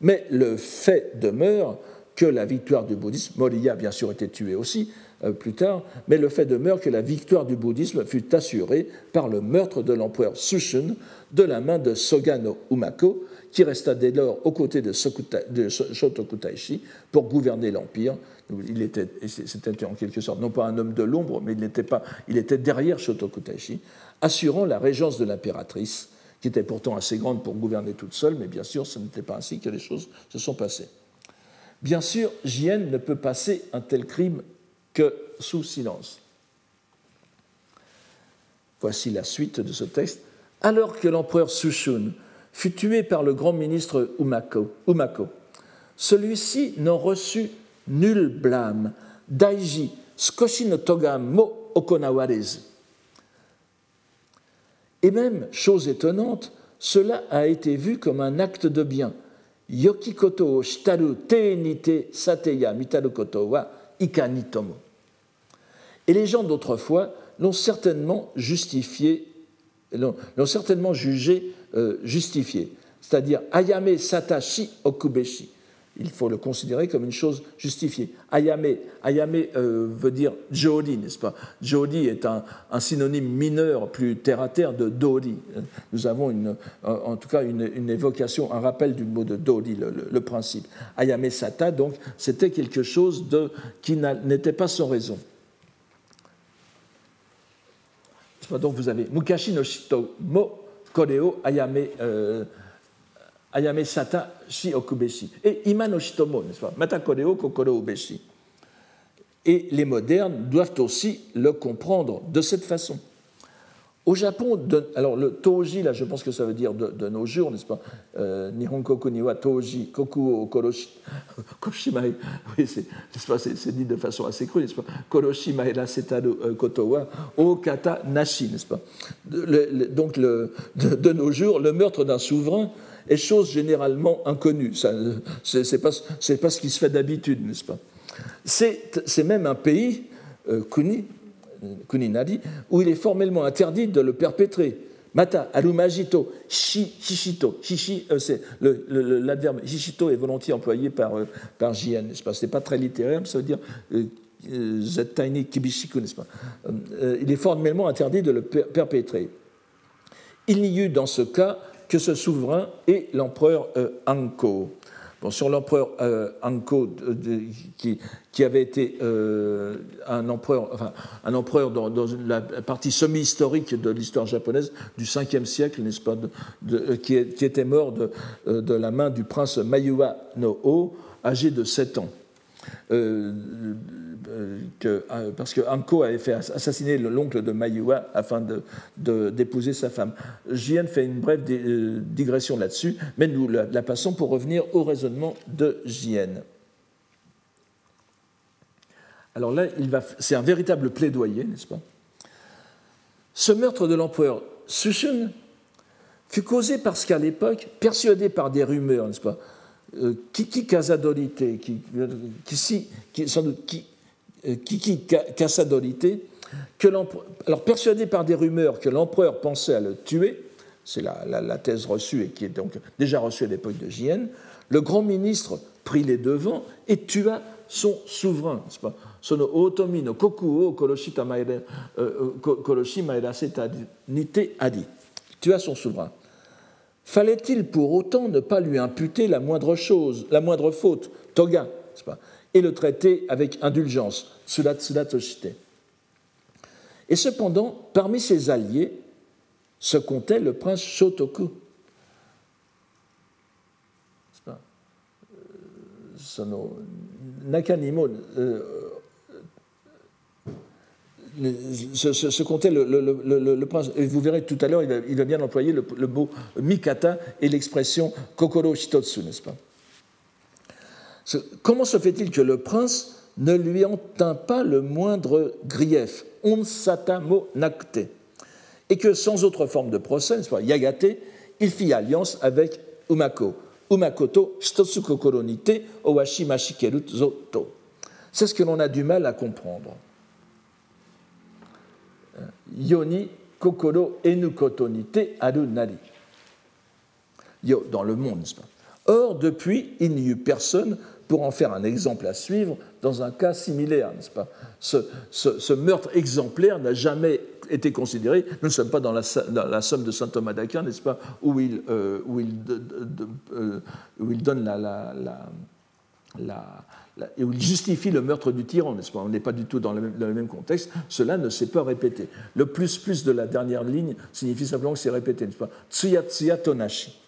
Mais le fait demeure que la victoire du bouddhisme, Moriya bien sûr été tué aussi plus tard, mais le fait demeure que la victoire du bouddhisme fut assurée par le meurtre de l'empereur Sushun de la main de Sogano Umako, qui resta dès lors aux côtés de, de Shotoku Taishi pour gouverner l'empire. Il était, c'était en quelque sorte non pas un homme de l'ombre, mais il, pas, il était derrière Shotoku Taishi, assurant la régence de l'impératrice, qui était pourtant assez grande pour gouverner toute seule, mais bien sûr, ce n'était pas ainsi que les choses se sont passées. Bien sûr, Jien ne peut passer un tel crime sous silence. Voici la suite de ce texte. Alors que l'empereur Sushun fut tué par le grand ministre Umako, celui-ci n'en reçut nul blâme. Daiji skoshi no toga mo okonawarez. Et même, chose étonnante, cela a été vu comme un acte de bien. Yokikoto shitaru te nite sateya mitarukoto wa ikanitomo. Et les gens d'autrefois l'ont certainement justifié, l'ont certainement jugé euh, justifié, c'est-à-dire ayame satashi okubeshi il faut le considérer comme une chose justifiée. Ayame, ayame euh, veut dire jodi, n'est-ce pas? Jodi est un, synonyme mineur, plus terre à terre, de dori. Nous avons en tout cas une, évocation, un rappel du mot de dori, le, principe. Ayame sata, donc, c'était quelque chose de, qui n'était pas sans raison. Donc vous avez Mukashi no Shito Koreo Ayame. Euh, Ayame Sata Shi Okubeshi. Et Ima no n'est-ce pas? Mata Koreo Kokoro Ubeshi. Et les modernes doivent aussi le comprendre de cette façon. Au Japon, alors le toji, là, je pense que ça veut dire de, nos jours, n'est-ce pas? Euh, Nihonkoku niwa toji koku o koroshi, *laughs* koshimae, oui, c'est dit de façon assez crue, n'est-ce pas? Koroshimae la setaru euh, kotowa o kata nashi, n'est-ce pas? Donc, le, de, nos jours, le meurtre d'un souverain est chose généralement inconnue. Ce n'est pas, pas, ce qui se fait d'habitude, n'est-ce pas? C'est même un pays, euh, Kuni, Kuninari, où il est formellement interdit de le perpétrer. Mata, alumajito, shishito. Shishi, euh, c'est l'adverbe shishito est volontiers employé par, euh, par JN, n'est-ce pas? Ce n'est pas très littéraire, mais ça veut dire euh, zetaini kibishiku, n'est-ce pas? Il est formellement interdit de le perpétrer. Il n'y eut dans ce cas que ce souverain est l'empereur euh, Anko. Sur l'empereur euh, Anko, qui, qui, avait été euh, un empereur, dans, la partie semi-historique de l'histoire japonaise du 5e siècle, n'est-ce pas, qui, était mort de, la main du prince Mayua no O, âgé de 7 ans. Euh, que, euh, parce que Anko avait fait assassiner l'oncle de Mayua afin d'épouser de, sa femme. Jien fait une brève euh, digression là-dessus, mais nous la, passons pour revenir au raisonnement de Jien. Alors là, c'est un véritable plaidoyer, n'est-ce pas? Ce meurtre de l'empereur Sushun fut causé parce qu'à l'époque, persuadé par des rumeurs, n'est-ce pas, Kiki qui, qui, sans doute, qui, Kiki Casadolite, que alors persuadé par des rumeurs que l'empereur pensait à le tuer, c'est la, thèse reçue et qui est donc déjà reçue à l'époque de Jien, le grand ministre prit les devants et tua son souverain. Sono otomi no kokuo koroshi maeda nite adi. Tua son souverain. Fallait-il pour autant ne pas lui imputer la moindre chose, la moindre faute, toga, et le traiter avec indulgence, sudat toshite Et cependant, parmi ses alliés se comptait le prince Shotoku. Euh, Nakanimo, euh, se, comptait le, prince. Et vous verrez tout à l'heure, il, va bien employer le, mot mikata et l'expression kokoro shitotsu, n'est-ce pas Comment se fait-il que le prince ne lui en tint pas le moindre grief, onsata mo nakte, et que sans autre forme de procès, pas, yagate, il fit alliance avec Umako. Umakoto shitotsu kokoro nite owashi mashikeru zoto. C'est ce que l'on a du mal à comprendre. Yoni kokoro nari. Yo, dans le monde, n'est-ce pas? Or, depuis, il n'y eut personne pour en faire un exemple à suivre dans un cas similaire, n'est-ce pas? Ce, meurtre exemplaire n'a jamais été considéré. Nous ne sommes pas dans la, somme de saint Thomas d'Aquin, n'est-ce pas, où il, euh, où, il euh, où il, donne la, la et où il justifie le meurtre du tyran, n'est-ce pas? On n'est pas du tout dans le, même, contexte. Cela ne s'est pas répété. Le plus plus de la dernière ligne signifie simplement que c'est répété, n'est-ce pas? Tsuya tsuya tonashi.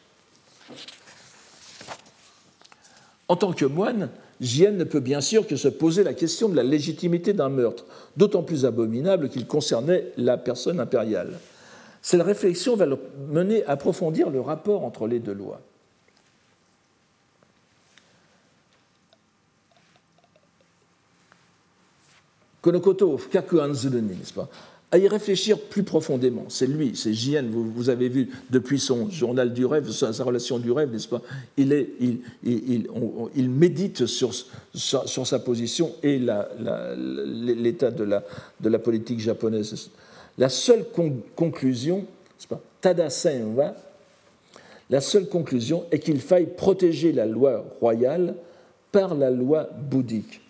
En tant que moine, Jien ne peut bien sûr que se poser la question de la légitimité d'un meurtre, d'autant plus abominable qu'il concernait la personne impériale. Cette réflexion va mener à approfondir le rapport entre les deux lois. À y réfléchir plus profondément. C'est lui, c'est Jien, vous, vous, avez vu depuis son journal du rêve, sa, relation du rêve, n'est-ce pas? Il, médite sur, sa position et l'état de la, politique japonaise. La seule con, conclusion, pas, Tada va, la seule conclusion est qu'il faille protéger la loi royale par la loi bouddhique.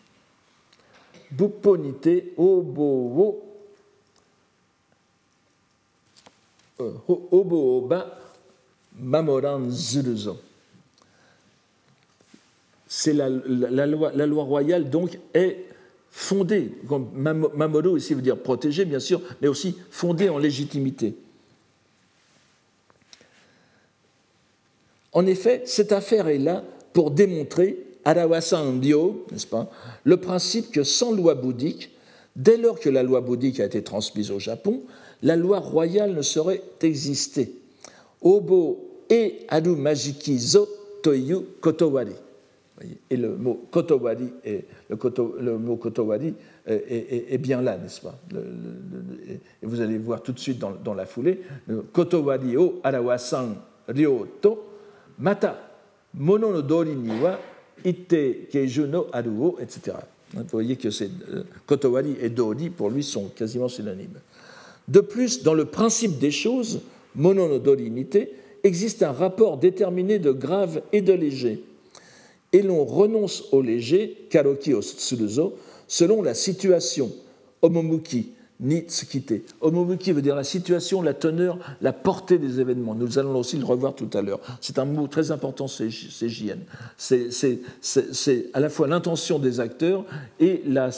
Bupponite obo Obo-oba mamoran zuruzo. C'est la, loi, royale, donc, est fondée, Mamoru ici veut dire protégé, bien sûr, mais aussi fondée en légitimité. En effet, cette affaire est là pour démontrer, Arawasa Dio, n'est-ce pas, le principe que sans loi bouddhique, dès lors que la loi bouddhique a été transmise au Japon, la loi royale ne saurait exister. Obo e adu majiki zo toyu kotowari. Et le mot kotowari, est, le, koto, le, mot kotowari est, bien là, n'est-ce pas? Et vous allez voir tout de suite dans, la foulée, kotowari o arawasan ryoto mata mono no dori ni wa ite keiju no aru etc. Vous voyez que c'est, euh, kotowari et dori, pour lui, sont quasiment synonymes. De plus, dans le principe des choses, mononodolinité, existe un rapport déterminé de grave et de léger. Et l'on renonce au léger, karoki o selon la situation, omomuki, ni tsukite. Omomuki veut dire la situation, la teneur, la portée des événements. Nous allons aussi le revoir tout à l'heure. C'est un mot très important, c'est JN. C'est à la fois l'intention des acteurs et la,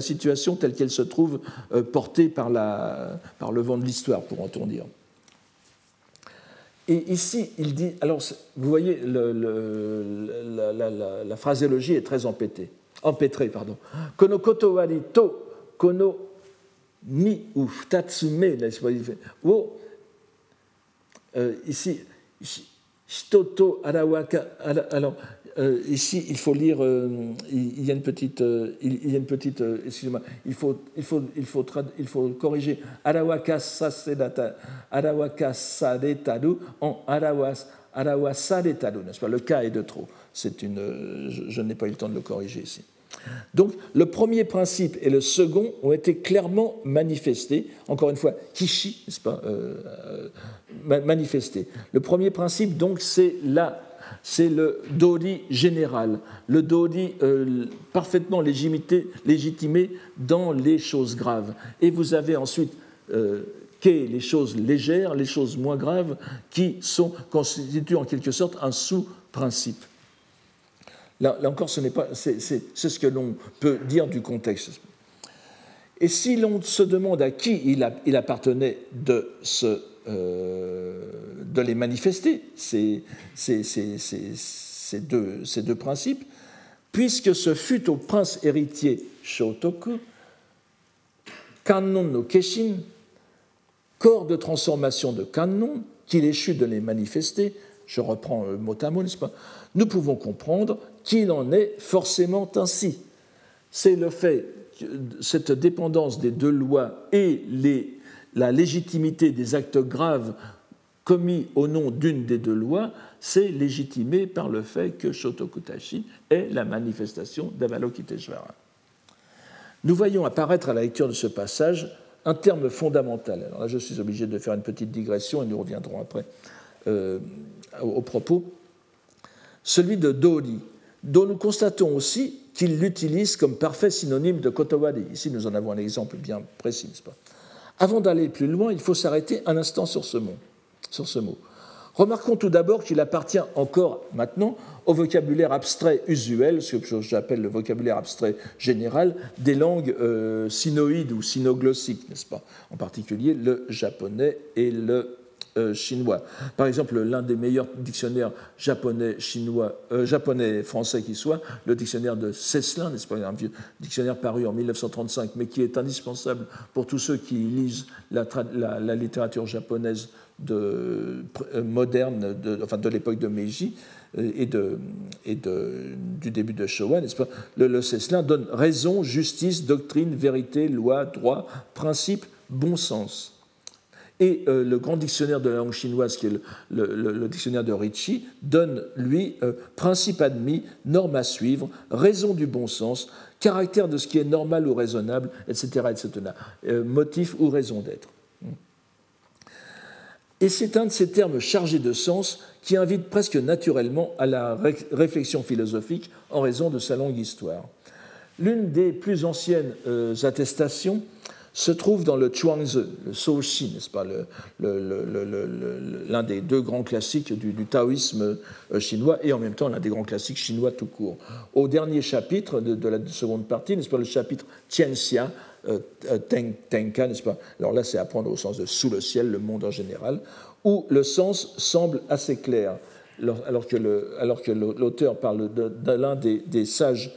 situation telle qu'elle se trouve euh, portée par, le vent de l'histoire, pourrait-on dire. Et ici, il dit, alors vous voyez, la, phraséologie est très empêtrée. empêtrée pardon. Kono kotowari to kono ni ou futatsume, wo, euh, ici, shitoto arawaka, alors, euh, ici, il faut lire, euh, il, y a une petite, euh, il, y a une petite, euh, excusez-moi, il faut, il faut, il faut, il faut corriger arawaka sasedata, arawaka sadetaru en arawas, arawasaretaru, n'est-ce pas? Le cas est de trop. C'est une, je, je n'ai pas eu le temps de le corriger ici. Donc le premier principe et le second ont été clairement manifestés, encore une fois, kishi, n'est-ce pas, euh, euh, manifestés. Le premier principe, donc, c'est la c'est le dori général, le dori euh, parfaitement légitimé, dans les choses graves. Et vous avez ensuite euh, les choses légères, les choses moins graves, qui sont, constituent en quelque sorte un sous-principe. Là, encore, ce n'est pas, c'est, ce que l'on peut dire du contexte. Et si l'on se demande à qui il, il appartenait de, euh, de les manifester, ces, ces, ces, deux, ces deux principes, puisque ce fut au prince héritier Shotoku, Kannon no Keshin, corps de transformation de Kannon, qu'il échut de les manifester, je reprends le mot à mot, n'est-ce pas? Nous pouvons comprendre qu'il en est forcément ainsi. C'est le fait, cette dépendance des deux lois et la légitimité des actes graves commis au nom d'une des deux lois, c'est légitimé par le fait que Shotokutashi est la manifestation d'Avalokiteshvara. Nous voyons apparaître à la lecture de ce passage un terme fondamental. Alors là, je suis obligé de faire une petite digression et nous reviendrons après euh, au propos. Celui de Dori, dont nous constatons aussi qu'il l'utilise comme parfait synonyme de kotowari. Ici, nous en avons un exemple bien précis, n'est-ce pas? Avant d'aller plus loin, il faut s'arrêter un instant sur ce mot. Sur ce mot. Remarquons tout d'abord qu'il appartient encore maintenant au vocabulaire abstrait usuel, ce que j'appelle le vocabulaire abstrait général, des langues euh, sinoïdes ou sinoglossiques, n'est-ce pas? En particulier le japonais et le chinois. Par exemple, l'un des meilleurs dictionnaires japonais, chinois, euh, japonais français qui soit, le dictionnaire de Cesselin, n'est-ce pas, un vieux dictionnaire paru en 1935, mais qui est indispensable pour tous ceux qui lisent la, littérature japonaise euh, moderne, de, enfin de l'époque de Meiji et, de, du début de Showa, Le, le donne raison, justice, doctrine, vérité, loi, droit, principe, bon sens. Et euh, le grand dictionnaire de la langue chinoise, qui est le, dictionnaire de Ricci, donne, lui, euh, principe admis, norme à suivre, raison du bon sens, caractère de ce qui est normal ou raisonnable, etc., etc., euh, motif ou raison d'être. Et c'est un de ces termes chargés de sens qui invite presque naturellement à la réflexion philosophique en raison de sa longue histoire. L'une des plus anciennes attestations se trouve dans le Chuangzi, le Shouxi, n'est-ce pas, l'un des deux grands classiques du, taoïsme euh, chinois et en même temps l'un des grands classiques chinois tout court. Au dernier chapitre de, la seconde partie, n'est-ce pas, le chapitre Tianxia, euh, euh, Tenka, n'est-ce pas Alors là, c'est apprendre au sens de sous le ciel, le monde en général, où le sens semble assez clair, alors que l'auteur parle de, l'un des, sages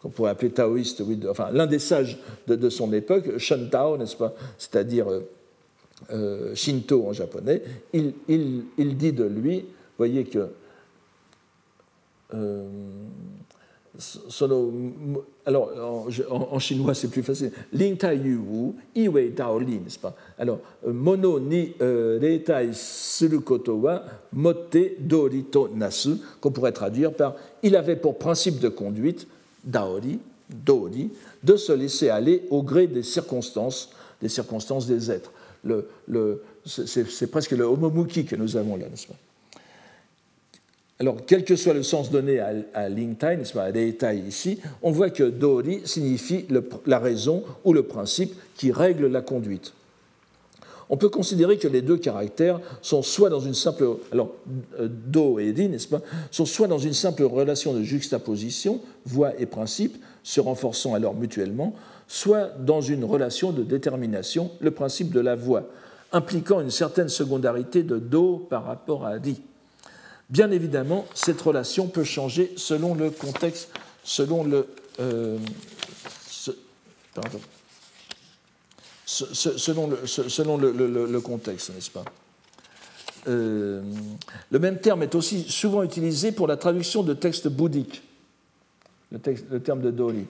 qu'on pourrait appeler taoïste, enfin l'un des sages de, son époque, Shantao, n'est-ce pas, c'est-à-dire euh, euh, Shinto en japonais, il, dit de lui, voyez que euh, alors en, chinois c'est plus facile, Ling Tai Yu Wu, Iwei Dao Li, n'est-ce pas? Alors, mono ni reitai suru koto wa motte dorito nasu, qu'on pourrait traduire par il avait pour principe de conduite daori, dori, de se laisser aller au gré des circonstances, des circonstances des êtres. C'est presque le homomuki que nous avons là, n'est-ce pas? Alors, quel que soit le sens donné à, à Lingtai, n'est-ce pas, à Reitai ici, on voit que Dori signifie la raison ou le principe qui règle la conduite on peut considérer que les deux caractères sont soit dans une simple, euh, sont soit dans une simple relation de juxtaposition, voix et principe, se renforçant alors mutuellement, soit dans une relation de détermination, le principe de la voix, impliquant une certaine secondarité de do par rapport à di. Bien évidemment, cette relation peut changer selon le contexte, selon le, euh, pardon, selon le, selon le, contexte, n'est-ce pas? Euh, Le même terme est aussi souvent utilisé pour la traduction de textes bouddhiques, le, terme de Doli.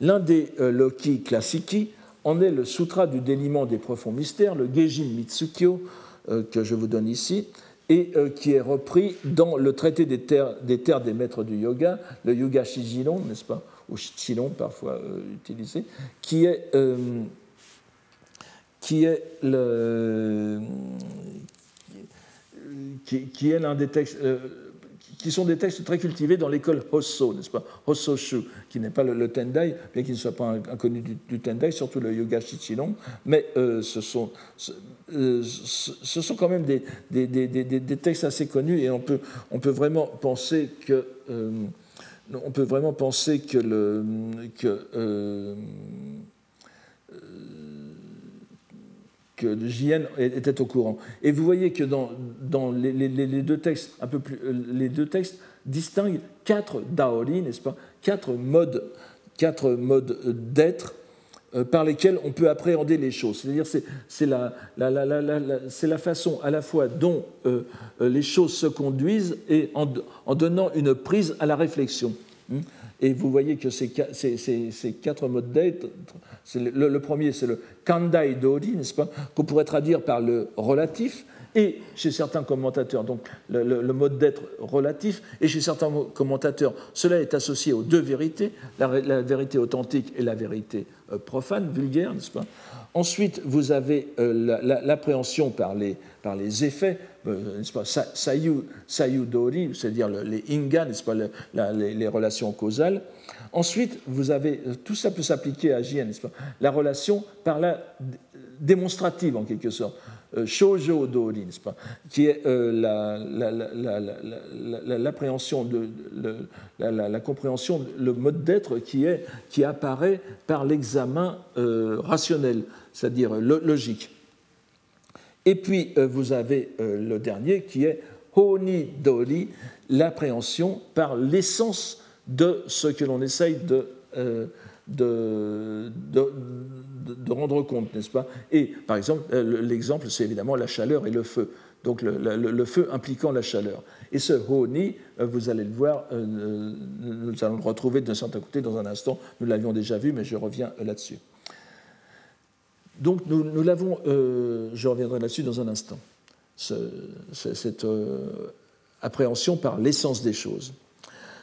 L'un des euh, Loki classici en est le Sutra du déliement des profonds mystères, le Geijin Mitsukyo, euh, que je vous donne ici, et qui est repris dans le traité des terres, des des maîtres du yoga, le Yoga Shijilon, n'est-ce pas, ou Shichilon parfois utilisé, qui est qui est le qui, est l'un des textes euh, qui sont des textes très cultivés dans l'école Hosso, n'est-ce pas? Hosso-shu, qui n'est pas le, Tendai, bien qu'il ne soit pas inconnu du, Tendai, surtout le Yoga Shichinon, mais euh, ce, sont, euh, ce, sont quand même des, des, des, des, textes assez connus et on peut, on peut vraiment penser que on peut vraiment penser que le que que JN était au courant. Et vous voyez que dans, les, deux textes, un peu plus, euh, les deux textes distinguent quatre daori, n'est-ce pas Quatre modes, quatre modes d'être euh, par lesquels on peut appréhender les choses. C'est-à-dire c'est la, façon à la fois dont euh, les choses se conduisent et en, en, donnant une prise à la réflexion. Et vous voyez que ces, quatre modes d'être, le, premier c'est le kandai dori, n'est-ce pas, qu'on pourrait traduire par le relatif, et chez certains commentateurs, donc le, mode d'être relatif, et chez certains commentateurs, cela est associé aux deux vérités, la, vérité authentique et la vérité euh, profane, vulgaire, n'est-ce pas. Ensuite, vous avez euh, l'appréhension par les, par les effets, euh, n'est-ce pas, sayu, sayu dori, c'est-à-dire les inga, n'est-ce pas, les, relations causales. Ensuite, vous avez, tout ça peut s'appliquer à Jien, n'est-ce pas, la relation par la démonstrative en quelque sorte. Euh, shoujo dori, n'est-ce pas, qui est l'appréhension, la, compréhension, le mode d'être qui, qui apparaît par l'examen rationnel, c'est-à-dire logique. Et puis vous avez le dernier qui est Honi Dori, l'appréhension par l'essence de ce que l'on essaye de, de, de, rendre compte, n'est-ce pas? Et par exemple, l'exemple, c'est évidemment la chaleur et le feu. Donc le, feu impliquant la chaleur. Et ce Honi, vous allez le voir, nous allons le retrouver d'un certain côté dans un instant. Nous l'avions déjà vu, mais je reviens là-dessus. Donc nous, l'avons, euh, je reviendrai là-dessus dans un instant, cette euh, appréhension par l'essence des choses.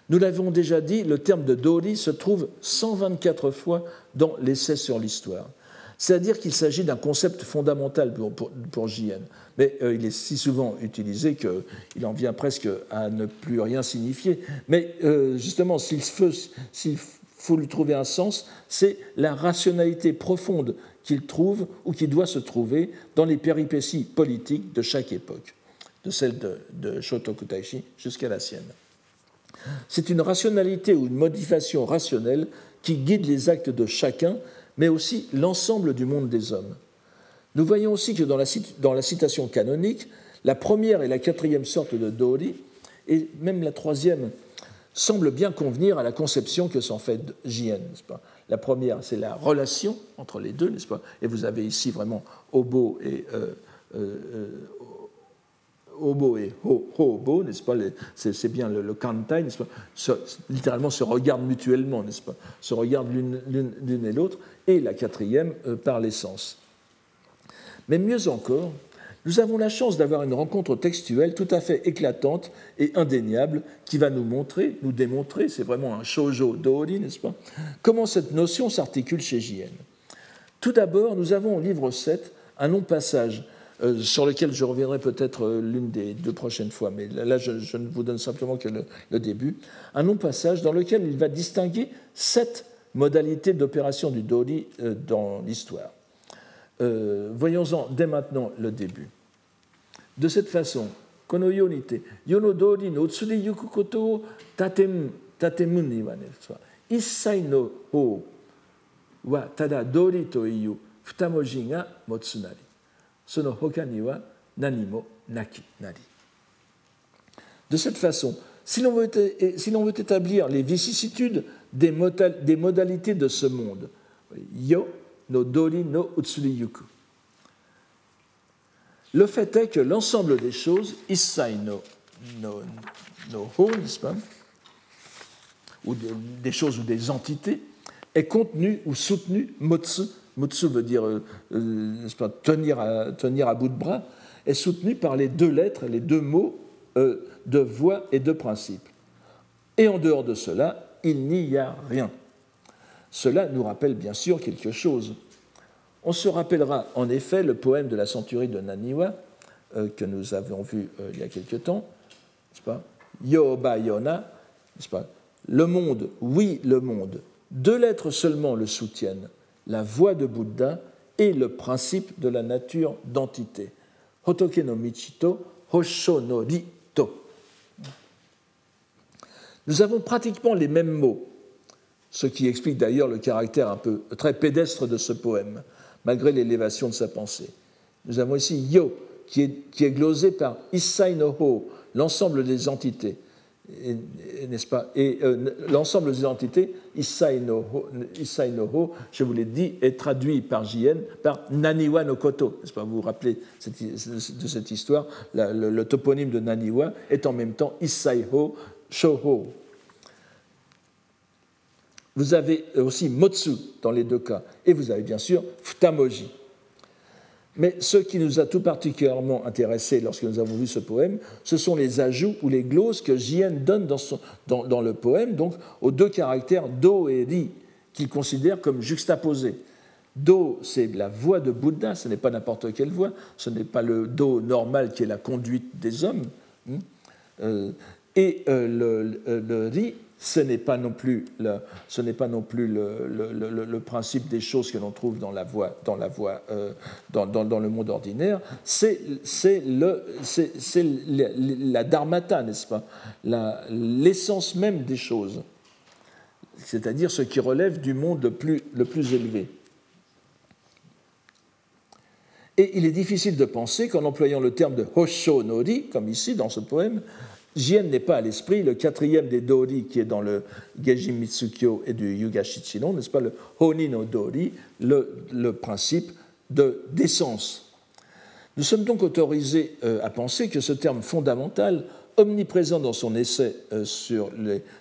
Nous l'avons déjà dit, le terme de Dori se trouve 124 fois dans l'essai sur l'histoire. C'est-à-dire qu'il s'agit d'un concept fondamental pour, JN. Mais euh, il est si souvent utilisé qu'il en vient presque à ne plus rien signifier. Mais justement, s'il faut lui trouver un sens, c'est la rationalité profonde qu'il trouve ou qui doit se trouver dans les péripéties politiques de chaque époque, de celle de, de Shotoku Taishi jusqu'à la sienne. C'est une rationalité ou une modification rationnelle qui guide les actes de chacun, mais aussi l'ensemble du monde des hommes. Nous voyons aussi que dans la, dans la, citation canonique, la première et la quatrième sorte de Dori, et même la troisième, semblent bien convenir à la conception que s'en fait Jien. La première, c'est la relation entre les deux, n'est-ce pas? Et vous avez ici vraiment Obo et euh, euh, euh et Ho, Obo, n'est-ce pas? C'est bien le, le kantai, n'est-ce pas? Littéralement se regardent mutuellement, n'est-ce pas? Se regardent l'une et l'autre. Et la quatrième, euh, par l'essence. Mais mieux encore, nous avons la chance d'avoir une rencontre textuelle tout à fait éclatante et indéniable qui va nous montrer, nous démontrer, c'est vraiment un shoujo dori, n'est-ce pas, comment cette notion s'articule chez JN. Tout d'abord, nous avons au livre 7 un long passage euh, sur lequel je reviendrai peut-être euh, l'une des deux prochaines fois, mais là je, ne vous donne simplement que le, début, un long passage dans lequel il va distinguer sept modalités d'opération du dori euh, dans l'histoire. Voyons-en dès maintenant le début. De cette façon, kono yonite, yono dori no utsuri yuku koto o tatem, tatemu ni wa ne, issai no ho wa tada dori to iyu futamoji ga motsu nari. Sono hoka ni wa nani mo naki nari. De cette façon, si l'on veut, si veut, établir les vicissitudes des, modalités de ce monde, yo no dori no utsuri yuku, le fait est que l'ensemble des choses, Issai no, no, no ou des choses ou des entités, est contenu ou soutenu, motsu, motsu veut dire euh, euh pas, tenir, à, tenir à bout de bras, est soutenu par les deux lettres, les deux mots euh, de voix et de principe. Et en dehors de cela, il n'y a rien. Cela nous rappelle bien sûr quelque chose. On se rappellera en effet le poème de la centurie de Naniwa, euh, que nous avons vu euh, il y a quelque temps, n'est-ce pas? Yoba Yona, n'est-ce pas? Le monde, oui, le monde. Deux lettres seulement le soutiennent la voix de Bouddha et le principe de la nature d'entité. Hotoke no Michito, Hosho no Rito. Nous avons pratiquement les mêmes mots, ce qui explique d'ailleurs le caractère un peu très pédestre de ce poème malgré l'élévation de sa pensée. Nous avons ici Yo, qui est, glosé par Issai no Ho, l'ensemble des entités, n'est-ce pas? Et euh, l'ensemble des entités, Issai no, ho, je vous l'ai dit, est traduit par JN par Naniwa no Koto, n'est-ce pas? Vous vous rappelez de cette histoire? Le, toponyme de Naniwa est en même temps Issai Ho, Shoho. Vous avez aussi Motsu dans les deux cas. Et vous avez bien sûr Futamoji. Mais ce qui nous a tout particulièrement intéressé lorsque nous avons vu ce poème, ce sont les ajouts ou les gloses que Jien donne dans, le poème, donc aux deux caractères Do et Ri, qu'il considère comme juxtaposés. Do, c'est la voix de Bouddha, ce n'est pas n'importe quelle voix, ce n'est pas le Do normal qui est la conduite des hommes. Hein. Euh, et euh, le, le, Ri, ce n'est pas non plus le, ce principe des choses que l'on trouve dans la voie, dans, euh, le monde ordinaire, c'est, c'est, c'est, la dharmata, n'est-ce pas? L'essence même des choses, c'est-à-dire ce qui relève du monde le plus, le plus élevé. Et il est difficile de penser qu'en employant le terme de Hosho Nori, comme ici dans ce poème, Jien n'est pas à l'esprit le quatrième des Dori qui est dans le Geji Mitsukyo et du Yuga Shichinon, n'est-ce pas, le Honi no Dori, le, le principe de d'essence. Nous sommes donc autorisés euh, à penser que ce terme fondamental, omniprésent dans son essai euh, sur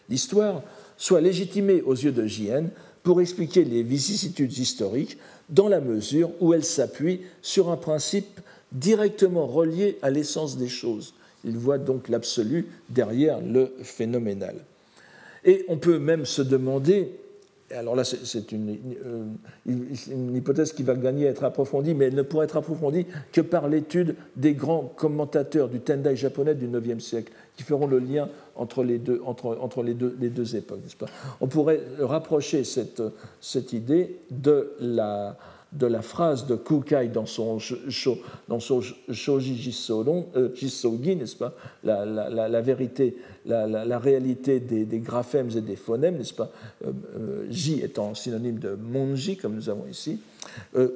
l'histoire, soit légitimé aux yeux de Jien pour expliquer les vicissitudes historiques dans la mesure où elles s'appuient sur un principe directement relié à l'essence des choses il voit donc l'absolu derrière le phénoménal. Et on peut même se demander, alors là c'est une, euh, une, hypothèse qui va gagner à être approfondie, mais elle ne pourra être approfondie que par l'étude des grands commentateurs du Tendai japonais du IXe siècle, qui feront le lien entre les deux, époques. On pourrait rapprocher cette idée de la de la phrase de Kukai dans son, dans Shoji Jisogi, euh, n'est-ce pas? La, la, la, vérité, la, réalité des, des, graphèmes et des phonèmes, n'est-ce pas? Euh, euh, Ji étant synonyme de Monji, comme nous avons ici,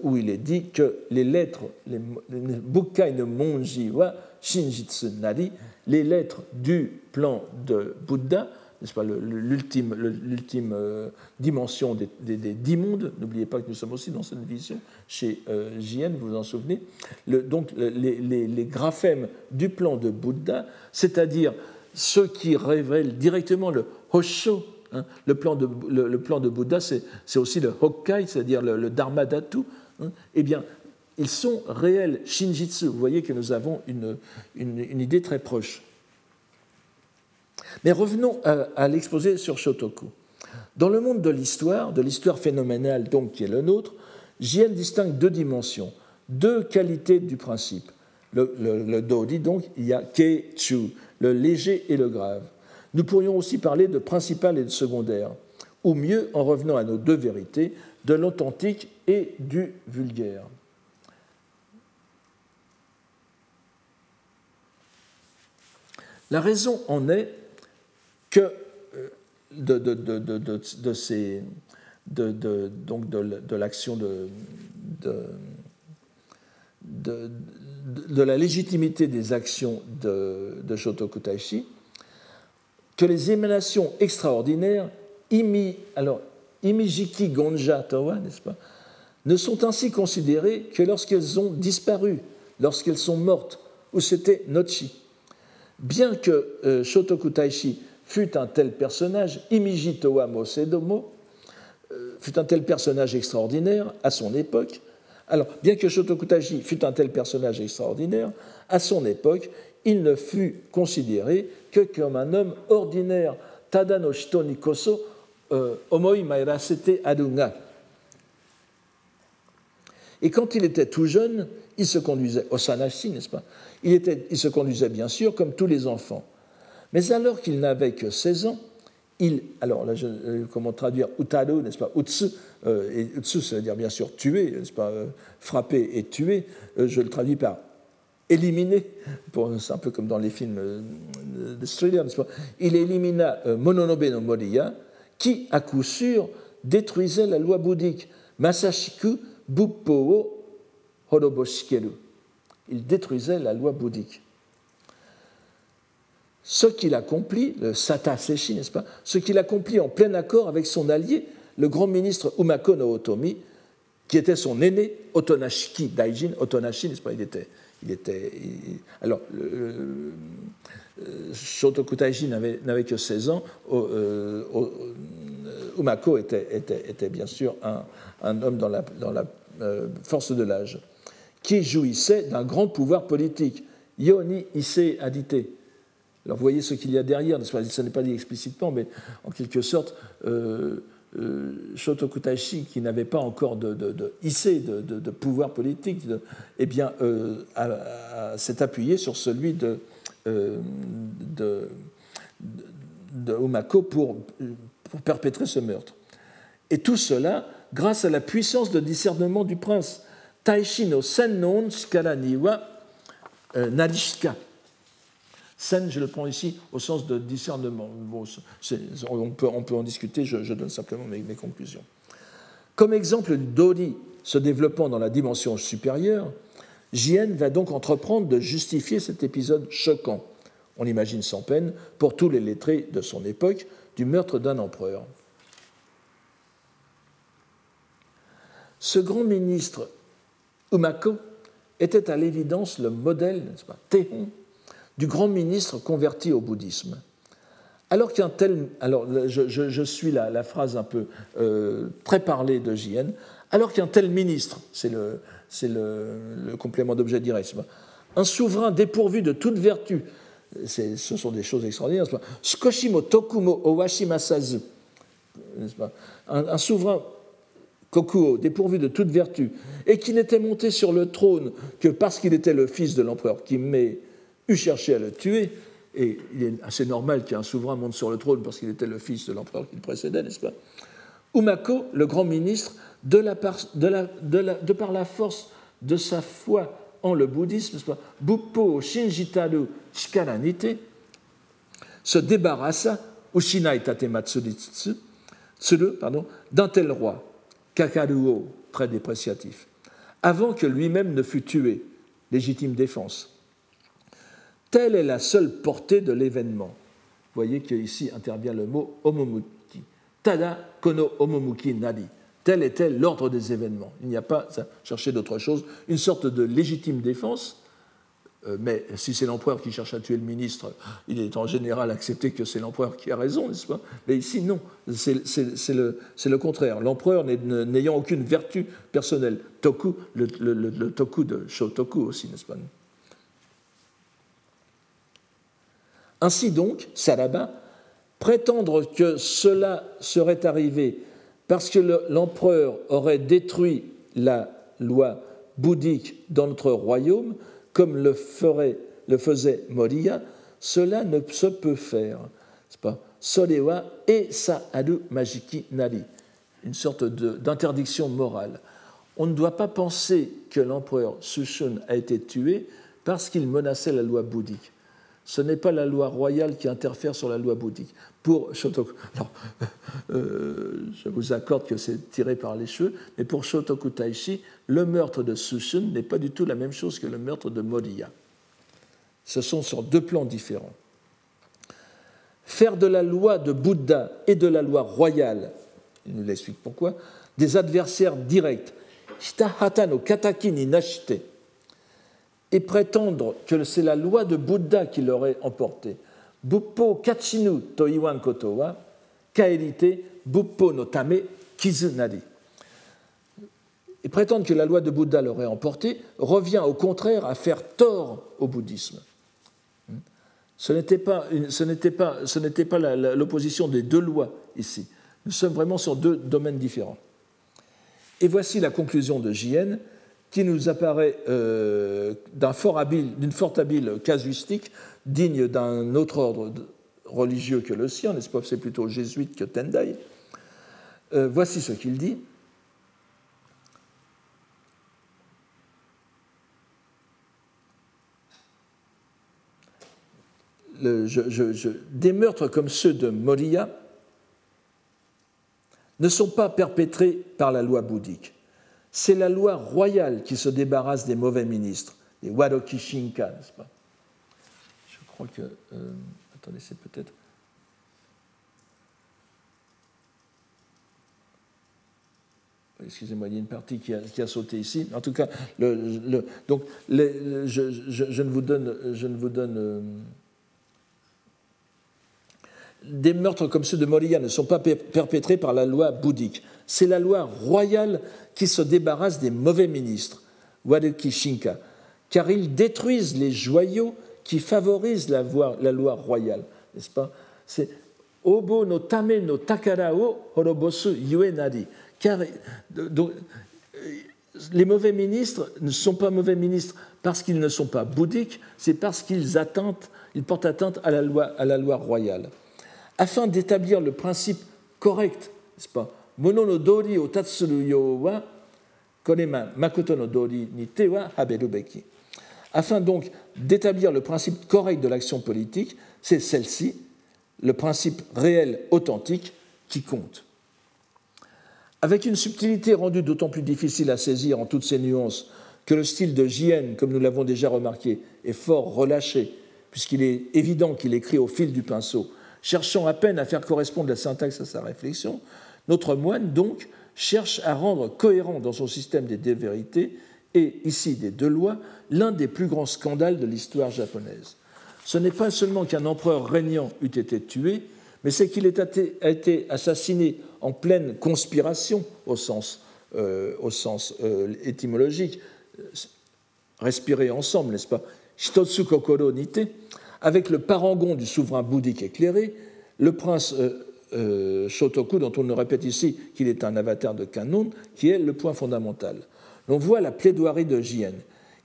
où il est dit que les lettres, les, Bukai no Monji wa Shinjitsu Nari, les lettres du plan de Bouddha, n'est-ce pas, l'ultime, l'ultime euh, dimension des, dix mondes. N'oubliez pas que nous sommes aussi dans cette vision chez euh, JN, vous vous en souvenez. Le, donc les, graphèmes du plan de Bouddha, c'est-à-dire ceux qui révèlent directement le Hosho, hein, le, plan de, le, plan de Bouddha, c'est, aussi le Hokkai, c'est-à-dire le, Dharma Dhatu, hein, eh bien, ils sont réels Shinjitsu. Vous voyez que nous avons une, une idée très proche. Mais revenons à, l'exposé sur Shotoku. Dans le monde de l'histoire, de l'histoire phénoménale donc qui est le nôtre, Jien distingue deux dimensions, deux qualités du principe. Le, le, Dodi, donc, il y a Ke-chu, le léger et le grave. Nous pourrions aussi parler de principal et de secondaire, ou mieux, en revenant à nos deux vérités, de l'authentique et du vulgaire. La raison en est que euh, de, de, de, de ces, donc de, l'action de, de, la légitimité des actions de, Shotoku Taishi, que les émanations extraordinaires, imi, alors, imijiki gonja towa, n'est-ce pas, ne sont ainsi considérées que lorsqu'elles ont disparu, lorsqu'elles sont mortes, ou c'était Nochi. Bien que euh, Shotoku Taishi fut un tel personnage, Imiji Towa Mosedomo, euh, fut un tel personnage extraordinaire à son époque. Alors, bien que Shotokutaji fut un tel personnage extraordinaire, à son époque, il ne fut considéré que comme un homme ordinaire. Tada no shito ni koso euh, omoi mairasete adunga. Et quand il était tout jeune, il se conduisait, Osanashi, n'est-ce pas? Il se conduisait bien sûr comme tous les enfants. Mais alors qu'il n'avait que 16 ans, il, alors là, je, euh, comment traduire utaro, n'est-ce pas, utsu, euh, et utsu, ça veut dire bien sûr tuer, n'est-ce pas, euh, frapper et tuer, je le traduis par éliminer, c'est un peu comme dans les films de thriller, n'est-ce pas, il élimina Mononobe no Moriya, qui, à coup sûr, détruisait la loi bouddhique, Masashiku Buppo Horoboshikeru. Il détruisait la loi bouddhique ce qu'il accomplit, le Sata Seshi, n'est-ce pas, ce qu'il accomplit en plein accord avec son allié, le grand ministre Umako no Otomi, qui était son aîné, Otonashiki Daijin. Otonashi, n'est-ce pas, il était. Alors, le, Daijin n'avait que 16 ans. Euh, Umako était, bien sûr un, homme dans la, euh, force de l'âge, qui jouissait d'un grand pouvoir politique. Yoni Ise Adite, alors voyez ce qu'il y a derrière, ça n'est pas dit explicitement, mais en quelque sorte, euh, euh Shotoku qui n'avait pas encore de, de, de, pouvoir politique, eh euh, s'est appuyé sur celui de, euh, de, Umako pour, perpétrer ce meurtre. Et tout cela grâce à la puissance de discernement du prince. Taishi no Sennon Shikara niwa Narishika Scène, je le prends ici au sens de discernement. on, peut, en discuter, je, donne simplement mes, conclusions. Comme exemple Dori se développant dans la dimension supérieure, Jien va donc entreprendre de justifier cet épisode choquant, on imagine sans peine, pour tous les lettrés de son époque, du meurtre d'un empereur. Ce grand ministre Umako était à l'évidence le modèle, n'est-ce pas, du grand ministre converti au bouddhisme. Alors qu'un tel, alors je, suis la, phrase un peu euh, très parlée de Jien, alors qu'un tel ministre, c'est le, complément d'objet direct, un souverain dépourvu de toute vertu, ce sont des choses extraordinaires, Skoshimo Tokumo Owashimasazu, un, un souverain Kokuo, dépourvu de toute vertu, et qui n'était monté sur le trône que parce qu'il était le fils de l'empereur Kimmei, eût cherché à le tuer, et il est assez normal qu'un souverain monte sur le trône parce qu'il était le fils de l'empereur qui le précédait, n'est-ce pas? Umako, le grand ministre, de, par, la force de sa foi en le bouddhisme, n'est-ce Buppo Shinjitaru Shikaranite, se débarrassa, Ushinai d'un tel roi, Kakaruo, très dépréciatif, avant que lui-même ne fût tué, légitime défense. Telle est la seule portée de l'événement. Vous voyez qu'ici intervient le mot omomuki. Tada kono omomuki nari. Tel était l'ordre des événements. Il n'y a pas à chercher d'autre chose. Une sorte de légitime défense euh, mais si c'est l'empereur qui cherche à tuer le ministre, il est en général accepté que c'est l'empereur qui a raison, n'est-ce pas? Mais ici, non, c'est le, contraire. L'empereur n'ayant aucune vertu personnelle. Toku, le, toku de Shotoku aussi, n'est-ce pas? Ainsi donc, Saraba, prétendre que cela serait arrivé parce que l'empereur aurait détruit la loi bouddhique dans notre royaume comme le, ferait, le faisait Moria, cela ne se peut faire. C'est pas? Solewa et Sa'adu Majiki Nari, une sorte d'interdiction morale. On ne doit pas penser que l'empereur Sushun a été tué parce qu'il menaçait la loi bouddhique. Ce n'est pas la loi royale qui interfère sur la loi bouddhique. Pour Shotoku, euh, je vous accorde que c'est tiré par les cheveux, mais pour Shotoku Taishi, le meurtre de Sushun n'est pas du tout la même chose que le meurtre de Moriya. Ce sont sur deux plans différents. Faire de la loi de Bouddha et de la loi royale, il nous l'explique pourquoi, des adversaires directs, Hitahata no kataki ni nashite, et prétendre que c'est la loi de Bouddha qui l'aurait emporté. Buppo kachinu to iwan koto wa, kaerite buppo no tame kizunari et prétendre que la loi de Bouddha l'aurait emporté revient au contraire à faire tort au bouddhisme. Ce n'était pas, pas, pas l'opposition des deux lois ici. Nous sommes vraiment sur deux domaines différents. Et voici la conclusion de Jien, qui nous apparaît euh, d'une fort, habile casuistique, digne d'un autre ordre religieux que le sien, n'est-ce pas? C'est plutôt jésuite que Tendai. Euh, voici ce qu'il dit. des meurtres comme ceux de Moria ne sont pas perpétrés par la loi bouddhique. C'est la loi royale qui se débarrasse des mauvais ministres, les Wadoki Shinka, n'est-ce pas? Je crois que. Euh, attendez, c'est peut-être. Excusez-moi, il y a une partie qui a, sauté ici. En tout cas, donc, je, ne vous donne. Je ne vous donne euh, des meurtres comme ceux de Moria ne sont pas perpétrés par la loi bouddhique. C'est la loi royale qui se débarrasse des mauvais ministres, Wadeki Shinka, car ils détruisent les joyaux qui favorisent la, loi royale, n'est-ce pas? C'est Obo no tame no takara o horobosu yuenari. Car donc, les mauvais ministres ne sont pas mauvais ministres parce qu'ils ne sont pas bouddhiques, c'est parce qu'ils ils portent atteinte à la loi royale afin d'établir le principe correct, n'est-ce pas? Afin donc d'établir le principe correct de l'action politique, c'est celle-ci, le principe réel, authentique, qui compte. Avec une subtilité rendue d'autant plus difficile à saisir en toutes ses nuances que le style de Jien, comme nous l'avons déjà remarqué, est fort relâché, puisqu'il est évident qu'il écrit au fil du pinceau, cherchant à peine à faire correspondre la syntaxe à sa réflexion, notre moine, donc, cherche à rendre cohérent dans son système des deux vérités et, ici, des deux lois, l'un des plus grands scandales de l'histoire japonaise. Ce n'est pas seulement qu'un empereur régnant eût été tué, mais c'est qu'il a été assassiné en pleine conspiration au sens, euh, euh, étymologique, respirer ensemble, n'est-ce pas? Shitotsu Kokoro Nite, avec le parangon du souverain bouddhique éclairé, le prince euh, Shotoku, dont on ne répète ici qu'il est un avatar de Kanun, qui est le point fondamental. On voit la plaidoirie de Jien.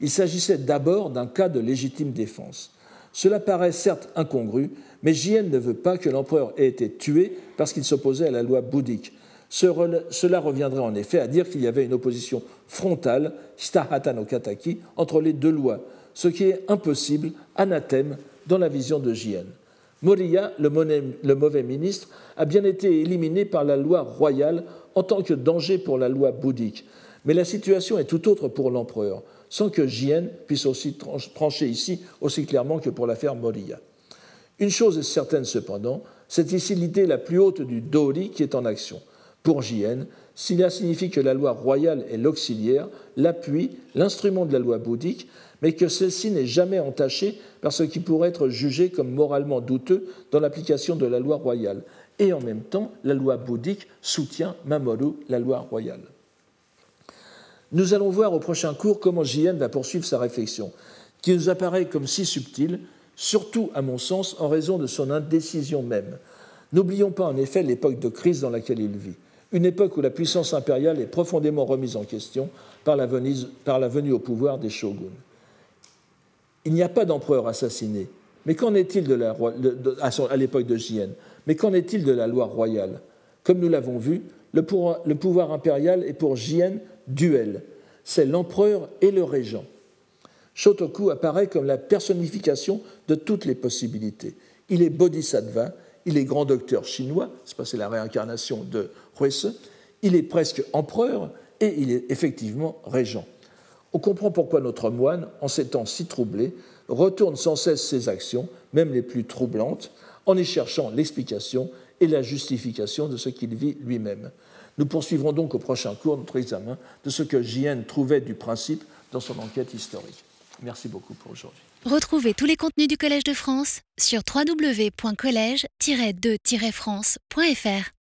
Il s'agissait d'abord d'un cas de légitime défense. Cela paraît certes incongru, mais Jien ne veut pas que l'empereur ait été tué parce qu'il s'opposait à la loi bouddhique. Cela reviendrait en effet à dire qu'il y avait une opposition frontale, Hitahata no Kataki, entre les deux lois, ce qui est impossible, anathème, dans la vision de Jien. Moriya, le mauvais ministre, a bien été éliminé par la loi royale en tant que danger pour la loi bouddhique. Mais la situation est tout autre pour l'empereur sans que Jien puisse aussi trancher ici aussi clairement que pour l'affaire Moria. Une chose est certaine cependant, c'est ici l'idée la plus haute du Dori qui est en action. Pour Jien, cela signifie que la loi royale est l'auxiliaire, l'appui, l'instrument de la loi bouddhique, mais que celle-ci n'est jamais entachée par ce qui pourrait être jugé comme moralement douteux dans l'application de la loi royale. Et en même temps, la loi bouddhique soutient Mamoru, la loi royale. Nous allons voir au prochain cours comment JN va poursuivre sa réflexion, qui nous apparaît comme si subtile, surtout à mon sens en raison de son indécision même. N'oublions pas en effet l'époque de crise dans laquelle il vit, une époque où la puissance impériale est profondément remise en question par la, venue, au pouvoir des shoguns. Il n'y a pas d'empereur assassiné, mais qu'en est-il de la, à l'époque de JN Mais qu'en est-il de la loi royale? Comme nous l'avons vu, le pouvoir, impérial est pour Jien duel. C'est l'empereur et le régent. Shotoku apparaît comme la personnification de toutes les possibilités. Il est bodhisattva, il est grand docteur chinois, c'est la réincarnation de Huese, il est presque empereur et il est effectivement régent. On comprend pourquoi notre moine, en ces temps si troublés, retourne sans cesse ses actions, même les plus troublantes, en y cherchant l'explication et la justification de ce qu'il vit lui-même. Nous poursuivrons donc au prochain cours notre examen de ce que Jien trouvait du principe dans son enquête historique. Merci beaucoup pour aujourd'hui.
Retrouvez tous les contenus du Collège de France sur www.colège-2-france.fr.